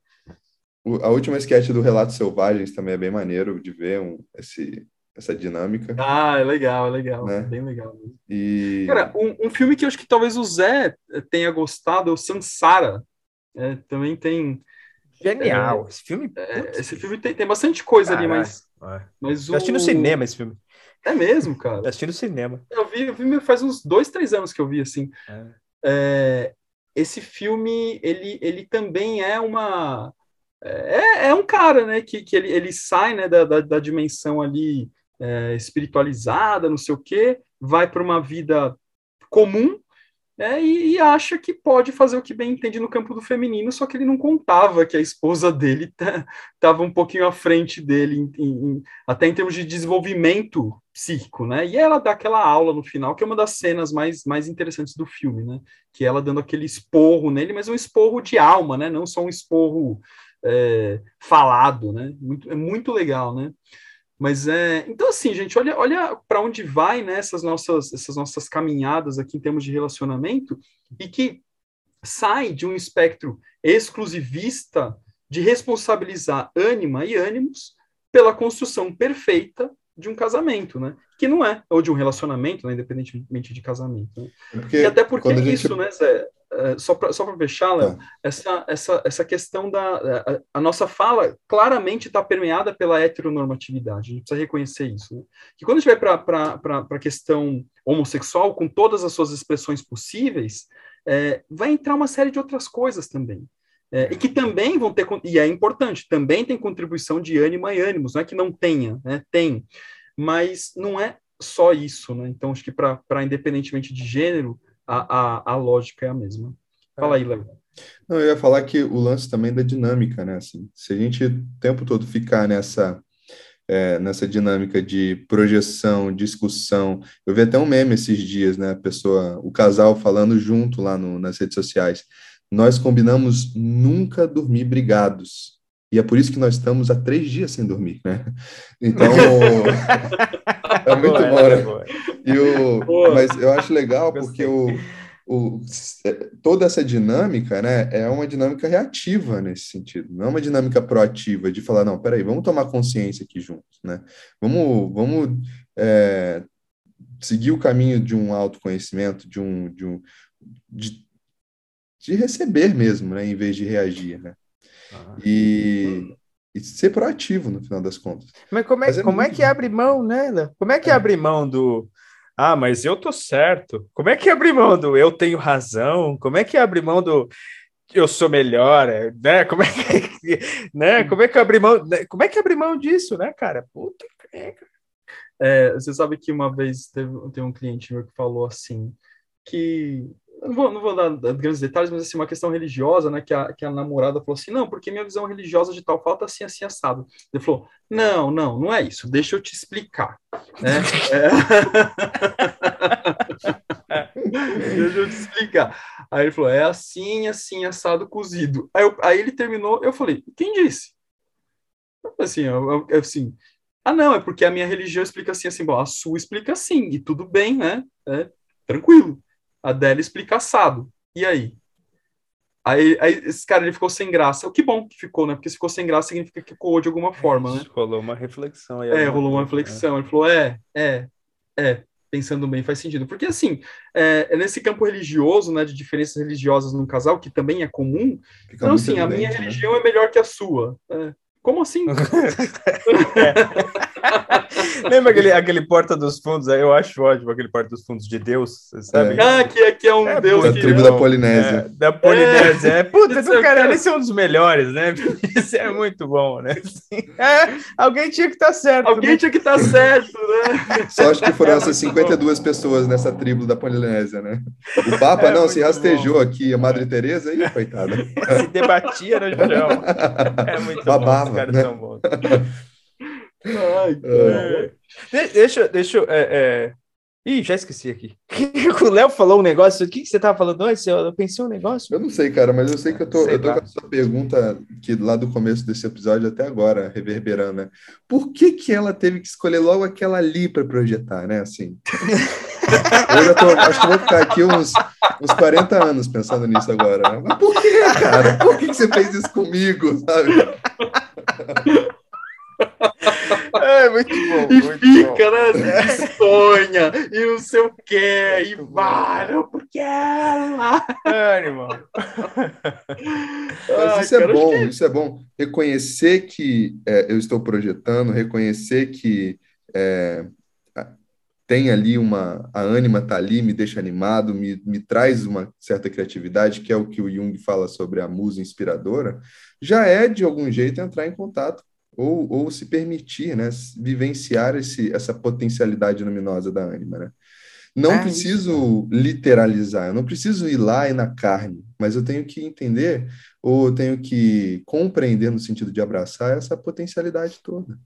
A última sketch do Relatos Selvagens também é bem maneiro de ver um, esse, essa dinâmica. Ah, é legal, é legal, né? bem legal. E... Cara, um, um, filme que eu acho que talvez o Zé tenha gostado é o Sansara. É, também tem Genial. É, esse filme. É, esse filme tem, tem bastante coisa ali, mas. É. mas o... Eu assisti no cinema esse filme. É mesmo, cara. Eu assisti no cinema. Eu vi, eu vi faz uns dois, três anos que eu vi, assim. É. é esse filme, ele, ele também é uma. É, é um cara, né, que, que ele, ele sai né, da, da, da dimensão ali é, espiritualizada, não sei o quê, vai para uma vida comum, é, e, e, acha que pode fazer o que bem entende no campo do feminino, só que ele não contava que a esposa dele (laughs) estava um pouquinho à frente dele, em, em, até em termos de desenvolvimento psíquico, né? E ela dá aquela aula no final, que é uma das cenas mais, mais interessantes do filme, né? Que ela dando aquele esporro nele, mas um esporro de alma, né? Não só um esporro é, falado, né? Muito, é muito legal, né? Mas é. Então, assim, gente, olha, olha para onde vai né, essas, nossas, essas nossas caminhadas aqui em termos de relacionamento e que sai de um espectro exclusivista de responsabilizar ânima e ânimos pela construção perfeita de um casamento, né? Que não é, ou de um relacionamento, né? independentemente de casamento. Né? É e até porque isso, gente... né, Zé? É, só para só fechar, Léo, tá. essa, essa, essa questão da. A, a nossa fala claramente está permeada pela heteronormatividade, a gente precisa reconhecer isso. Né? Que quando a gente vai para a questão homossexual, com todas as suas expressões possíveis, é, vai entrar uma série de outras coisas também. É, e que também vão ter, e é importante, também tem contribuição de ânimo e ânimos, não é que não tenha, né? Tem, mas não é só isso, né? Então, acho que para independentemente de gênero, a, a, a lógica é a mesma. Fala aí, é. Léo. Não, eu ia falar que o lance também da dinâmica, né? Assim, se a gente o tempo todo ficar nessa é, nessa dinâmica de projeção, discussão, eu vi até um meme esses dias, né? A pessoa, o casal falando junto lá no, nas redes sociais. Nós combinamos nunca dormir brigados. E é por isso que nós estamos há três dias sem dormir, né? (laughs) Então, é muito boa, bom, né? E o, mas eu acho legal porque o, o, é, toda essa dinâmica, né, é uma dinâmica reativa nesse sentido, não é uma dinâmica proativa de falar, não, peraí, vamos tomar consciência aqui juntos, né? Vamos, vamos é, seguir o caminho de um autoconhecimento, de um, de um de, de receber mesmo, né, em vez de reagir, né? Ah. E, e ser proativo no final das contas. Mas como é, Mas é como é que abre mão, né? Como é que é. abre mão do ah, mas eu tô certo. Como é que abre mão do eu tenho razão? Como é que abre mão do eu sou melhor, né? Como é que, (laughs) né? Como é que abre mão, né? como é que abre mão disso, né, cara? Puta que é, você sabe que uma vez teve, teve um cliente meu que falou assim que não vou, não vou dar grandes detalhes, mas assim, uma questão religiosa, né, que a, que a namorada falou assim, não, porque minha visão religiosa de tal falta assim, assim, assado. Ele falou, não, não, não é isso, deixa eu te explicar. Né? É... (laughs) deixa eu te explicar. Aí ele falou, é assim, assim, assado, cozido. Aí, eu, aí ele terminou, eu falei, quem disse? Assim, eu, eu, assim, ah, não, é porque a minha religião explica assim, assim, bom, a sua explica assim, e tudo bem, né? É, tranquilo. A Adele explica assado. E aí? Aí, aí esse cara ele ficou sem graça. O que bom que ficou, né? Porque se ficou sem graça significa que ficou de alguma forma, né? Rolou uma reflexão aí. É, rolou uma reflexão. Né? Ele falou: é, é, é, pensando bem, faz sentido. Porque, assim, é, é nesse campo religioso, né, de diferenças religiosas no casal, que também é comum, Fica então, assim, a minha né? religião é melhor que a sua. É. Como assim? (laughs) (laughs) (laughs) Lembra aquele, aquele Porta dos Fundos? Eu acho ótimo aquele Porta dos Fundos de Deus, sabe? É. Ah, que aqui é um é, Deus. Da que... tribo da Polinésia. É, da Polinésia. É. Puta, do cara, esse é um dos melhores, né? (laughs) Isso é muito bom, né? É, alguém tinha que estar tá certo. Alguém né? tinha que estar tá certo, né? Só acho que foram essas 52 pessoas nessa tribo da Polinésia, né? O Papa, é não, se rastejou bom. aqui, a Madre Teresa, aí, coitada. (laughs) Se debatia no chão. É muito Babava, bom caras né? são bons. Ai, é. Deixa, deixa eu. É, é... Ih, já esqueci aqui. (laughs) o Léo falou um negócio. O que, que você estava falando antes? Eu, eu pensei um negócio. Eu não sei, cara, mas eu sei que eu tô, eu tô com a sua pergunta que lá do começo desse episódio até agora, reverberando, né? Por que, que ela teve que escolher logo aquela ali para projetar, né? Assim. (laughs) eu já tô, acho que vou ficar aqui uns, uns 40 anos pensando nisso agora. Né? Mas por que, cara? Por que, que você fez isso comigo, sabe? (laughs) É muito bom. E muito fica, bom. né? Sonha, e não sei o quê, e vai, porque ela. É, irmão. Mas isso é bom, que... isso é bom. Reconhecer que é, eu estou projetando, reconhecer que é, tem ali uma. A ânima está ali, me deixa animado, me, me traz uma certa criatividade, que é o que o Jung fala sobre a musa inspiradora, já é, de algum jeito, entrar em contato ou, ou se permitir, né, vivenciar esse, essa potencialidade luminosa da ânima, né? Não é preciso isso. literalizar, eu não preciso ir lá e na carne, mas eu tenho que entender ou tenho que compreender no sentido de abraçar essa potencialidade toda.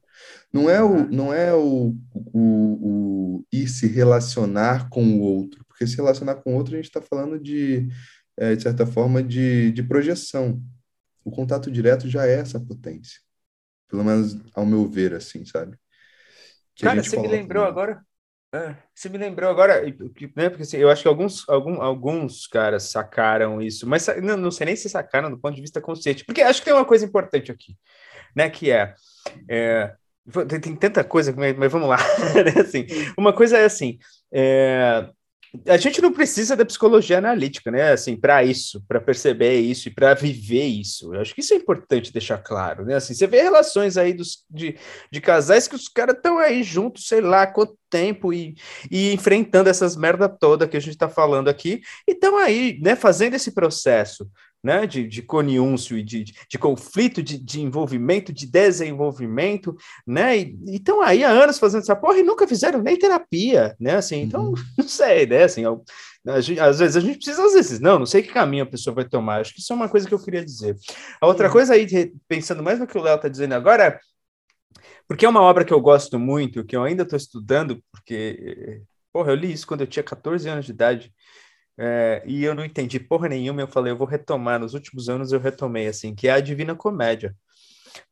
Não é o, não é o, o, o ir se relacionar com o outro, porque se relacionar com o outro a gente está falando de, é, de certa forma, de, de projeção. O contato direto já é essa potência pelo menos ao meu ver, assim, sabe? Cara, você me lembrou né? agora. É, você me lembrou agora, né? Porque assim, eu acho que alguns, algum, alguns caras sacaram isso, mas não, não sei nem se sacaram do ponto de vista consciente, porque acho que tem uma coisa importante aqui, né? Que é, é tem tanta coisa, mas vamos lá. (laughs) Né, assim, uma coisa é assim, é, a gente não precisa da psicologia analítica, né? Assim, para isso, para perceber isso e para viver isso. Eu acho que isso é importante deixar claro, né? Assim, você vê relações aí dos, de, de casais que os caras estão aí juntos, sei lá quanto tempo e, e enfrentando essas merda toda que a gente está falando aqui e estão aí, né? Fazendo esse processo né, de, de coniúncio e de, de conflito, de, de, envolvimento, de desenvolvimento, né, e estão aí há anos fazendo essa porra e nunca fizeram nem terapia, né, assim, então, uhum. (laughs) não sei, né, assim, gente, às vezes a gente precisa, às vezes, não, não sei que caminho a pessoa vai tomar, acho que isso é uma coisa que eu queria dizer. A outra uhum. coisa aí, pensando mais no que o Léo está dizendo agora, porque é uma obra que eu gosto muito, que eu ainda estou estudando, porque, porra, eu li isso quando eu tinha 14 anos de idade, é, e eu não entendi porra nenhuma, eu falei, eu vou retomar, nos últimos anos eu retomei, assim, que é a Divina Comédia,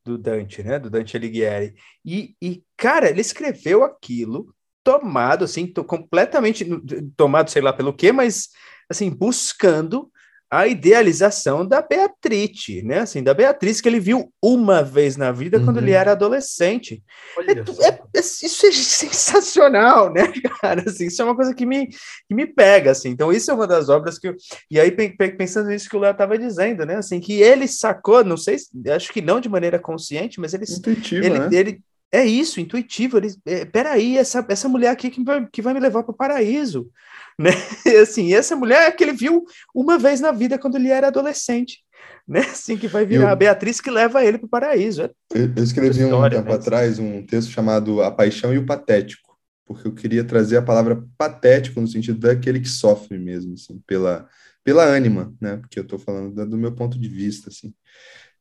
do Dante, né, do Dante Alighieri, e, e cara, ele escreveu aquilo tomado, assim, completamente tomado, sei lá pelo quê, mas, assim, buscando a idealização da Beatriz, né? Assim, da Beatriz que ele viu uma vez na vida uhum. quando ele uhum. era adolescente. É, é, é, isso é sensacional, né, (laughs) cara? Assim, isso é uma coisa que me, que me pega, assim. Então, isso é uma das obras que eu... E aí, pensando nisso que o Léo estava dizendo, né? Assim, que ele sacou, não sei, acho que não de maneira consciente, mas ele... Intuitivo, ele, né? ele é isso, intuitivo. Ele, é, peraí, essa, essa mulher aqui que vai, que vai me levar para o paraíso. (laughs) Né? E, assim, essa mulher é que ele viu uma vez na vida quando ele era adolescente. (laughs) Né? Assim, que vai virar eu, a Beatriz que leva ele para o paraíso. É eu, eu escrevi história, um tempo né? atrás um texto chamado A Paixão e o Patético, porque eu queria trazer a palavra patético no sentido daquele que sofre mesmo, assim, pela, pela ânima, né? Porque eu estou falando do meu ponto de vista, assim.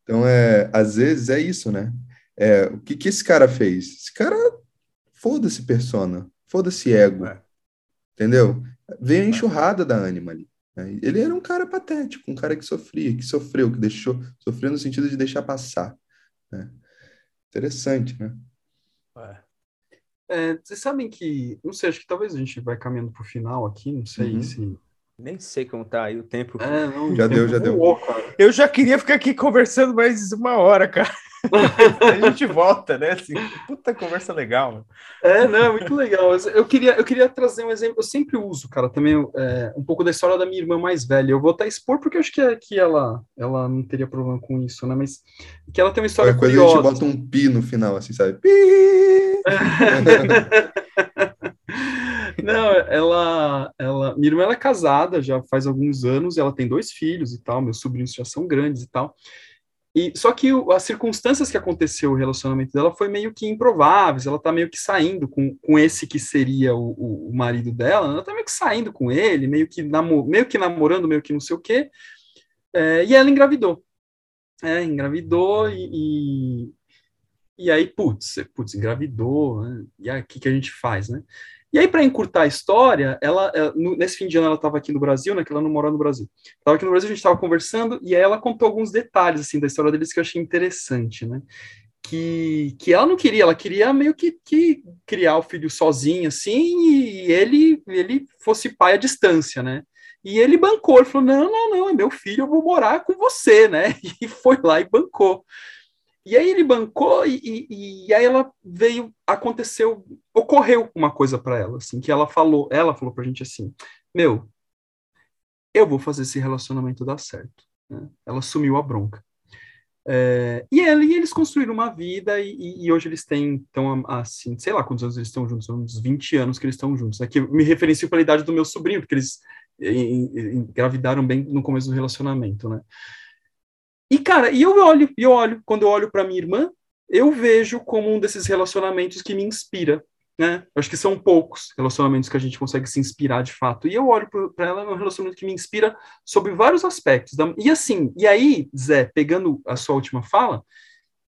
Então, é, às vezes é isso, né? É, o que, que esse cara fez? Esse cara, foda-se persona, foda-se ego, é. entendeu? Veio a é. enxurrada da ânima ali. Né? Ele era um cara patético, um cara que sofria, que sofreu, que deixou, sofreu no sentido de deixar passar. Né? Interessante, né? É. É, vocês sabem que, não sei, acho que talvez a gente vai caminhando para o final aqui, não sei uhum. se nem sei como tá aí o tempo. É, não, já deu, já deu. eu já queria ficar aqui conversando mais uma hora, cara. (laughs) a gente (laughs) volta, né? Assim, puta conversa legal. É, não, muito legal. Eu queria, eu queria trazer um exemplo. Eu sempre uso, cara, também é, um pouco da história da minha irmã mais velha. Eu vou até expor porque eu acho que, é, que ela, ela não teria problema com isso, né? Mas que ela tem uma história Qualquer curiosa. Coisa a gente bota um pi no final, assim, sabe? Pi! (laughs) Não, ela, ela, minha irmã ela é casada já faz alguns anos, ela tem dois filhos e tal, meus sobrinhos já são grandes e tal. E só que o, as circunstâncias que aconteceu o relacionamento dela foi meio que improváveis. Ela tá meio que saindo com, com esse que seria o, o, o marido dela. Ela tá meio que saindo com ele, meio que namo, meio que namorando, meio que não sei o quê. É, e ela engravidou. É, engravidou e, e, e aí, putz, putz, engravidou, né? E aí, o que, que a gente faz, né? E aí, para encurtar a história, ela, ela, nesse fim de ano ela estava aqui no Brasil, né, que ela não mora no Brasil. Estava aqui no Brasil, a gente estava conversando, e aí ela contou alguns detalhes, assim, da história deles que eu achei interessante, né? Que, que ela não queria, ela queria meio que, que criar o filho sozinha, assim, e ele, ele fosse pai à distância, né? E ele bancou, ele falou, não, não, não, é meu filho, eu vou morar com você, né? (laughs) E foi lá e bancou. E aí ele bancou e, e, e, aí ela veio, aconteceu, ocorreu uma coisa para ela, assim, que ela falou, ela falou pra gente assim, meu, eu vou fazer esse relacionamento dar certo. Né? Ela sumiu a bronca. É, e, ela, e eles construíram uma vida e, e hoje eles têm, então, assim, sei lá quantos anos eles estão juntos, uns 20 anos que eles estão juntos. Aqui né? me referencio pela idade do meu sobrinho, porque eles engravidaram bem no começo do relacionamento, né? E, cara, e eu olho, eu olho, quando eu olho para minha irmã, eu vejo como um desses relacionamentos que me inspira, né? Acho que são poucos relacionamentos que a gente consegue se inspirar de fato. E eu olho para ela, é um relacionamento que me inspira sobre vários aspectos. E assim, e aí, Zé, pegando a sua última fala,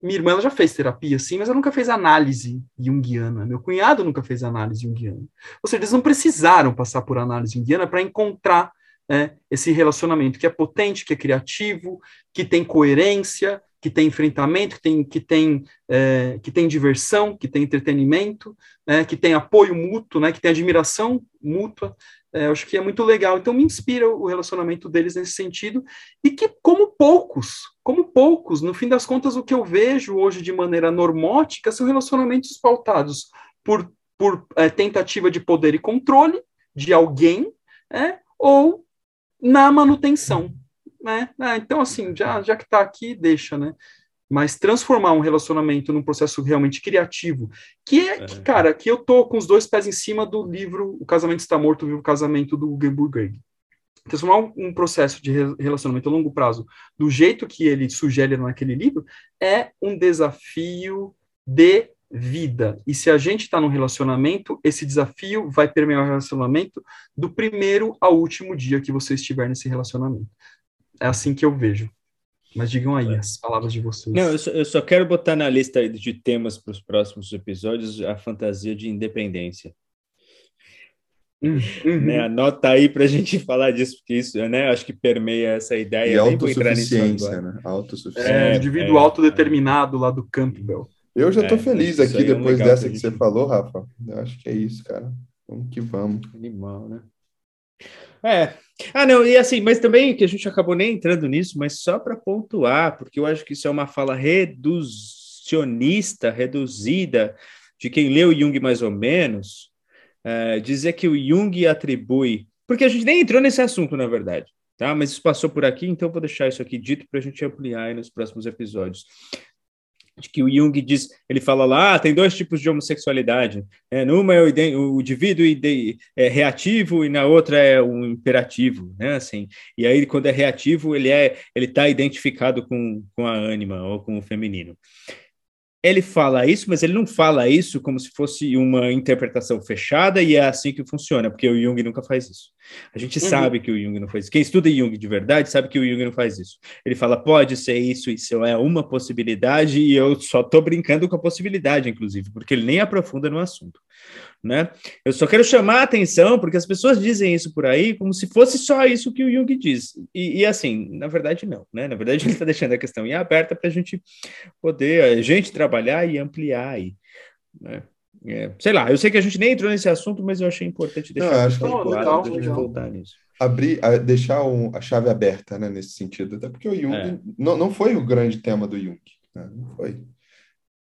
minha irmã já fez terapia, sim, mas ela nunca fez análise junguiana. Meu cunhado nunca fez análise junguiana. Ou seja, eles não precisaram passar por análise junguiana para encontrar né, esse relacionamento que é potente, que é criativo, que tem coerência, que tem enfrentamento, que tem, que tem, é, que tem diversão, que tem entretenimento, né, que tem apoio mútuo, né, que tem admiração mútua. É, acho que é muito legal. Então me inspira o relacionamento deles nesse sentido e que como poucos, como poucos, no fim das contas o que eu vejo hoje de maneira normótica são relacionamentos pautados por, por é, tentativa de poder e controle de alguém, é, ou na manutenção, né? Ah, então assim, já já que está aqui, deixa, né? mas transformar um relacionamento num processo realmente criativo, que é, é, que, cara, que eu tô com os dois pés em cima do livro O Casamento Está Morto, o casamento do Gilbert Greg. Transformar um, um, processo de relacionamento a longo prazo do jeito que ele sugere naquele livro é um desafio de vida. E se a gente está num relacionamento, esse desafio vai permear o relacionamento do primeiro ao último dia que você estiver nesse relacionamento. É assim que eu vejo. Mas digam aí as palavras de vocês. Não, eu só, eu só quero botar na lista de temas para os próximos episódios a fantasia de independência. Hum, uhum. Né, anota aí para a gente (laughs) falar disso, porque isso, né, acho que permeia essa ideia. E autossuficiência, né? Autossuficiência. É, é, indivíduo é, autodeterminado é. lá do Campbell. Eu já estou é, feliz aqui depois é dessa que, gente... você falou, Rafa. Eu acho que é isso, cara. Vamos que vamos. Animal, né? É. Ah, não, e assim, mas também que a gente acabou nem entrando nisso, mas só para pontuar, porque eu acho que isso é uma fala reducionista, reduzida, de quem leu Jung mais ou menos, é, dizer que o Jung atribui. Porque a gente nem entrou nesse assunto, na verdade, tá? Mas isso passou por aqui, então vou deixar isso aqui dito para a gente ampliar nos próximos episódios de que o Jung diz, ele fala lá, ah, tem dois tipos de homossexualidade. É, numa é o, o indivíduo é reativo e na outra é o imperativo, né? Assim, e aí quando é reativo ele é ele está identificado com, com a ânima ou com o feminino ele fala isso, mas ele não fala isso como se fosse uma interpretação fechada e é assim que funciona, porque o Jung nunca faz isso. A gente uhum. sabe que o Jung não faz isso. Quem estuda Jung de verdade sabe que o Jung não faz isso. Ele fala, pode ser isso, isso é uma possibilidade, e eu só estou brincando com a possibilidade, inclusive, porque ele nem aprofunda no assunto né? Eu só quero chamar a atenção porque as pessoas dizem isso por aí como se fosse só isso que o Jung diz. E, e assim, na verdade, não, né? Na verdade, ele está deixando a questão aberta para a gente poder, a gente trabalhar e ampliar aí, né? É, sei lá, eu sei que a gente nem entrou nesse assunto, mas eu achei importante deixar não, acho claro legal, a gente voltar nisso. Abrir, deixar um, a chave aberta, né, nesse sentido, até porque o Jung é. não, não foi o grande tema do Jung, né? não foi.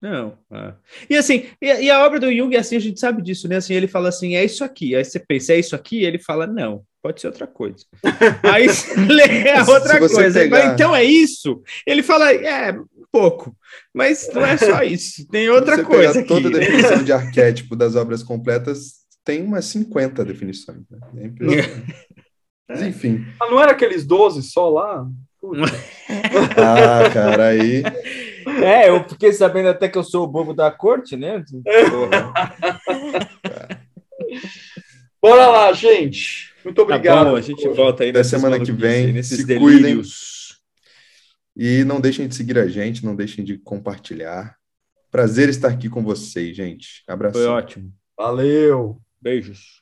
Não. Ah. E assim, e, e, a obra do Jung, assim, a gente sabe disso, né? Assim, ele fala assim, é isso aqui. Aí você pensa, é isso aqui? Ele fala, não, pode ser outra coisa. (laughs) Aí você lê a outra coisa. Pegar... Então é isso? Ele fala, é, pouco. Mas não é só isso. Tem outra você coisa. Aqui. Toda a definição de (laughs) arquétipo das obras completas tem umas 50 definições. Né? É. (laughs) Mas enfim. Ah, não era aqueles 12 só lá? ah, cara, aí. É, eu fiquei sabendo até que eu sou o bobo da corte, né? (laughs) Bora lá, gente. Muito obrigado. Tá bom, a gente volta aí na semana que vem. Nesses se delírios. cuidem. E não deixem de seguir a gente, não deixem de compartilhar. Prazer estar aqui com vocês, gente. Abraço. Foi ótimo. Valeu. Beijos.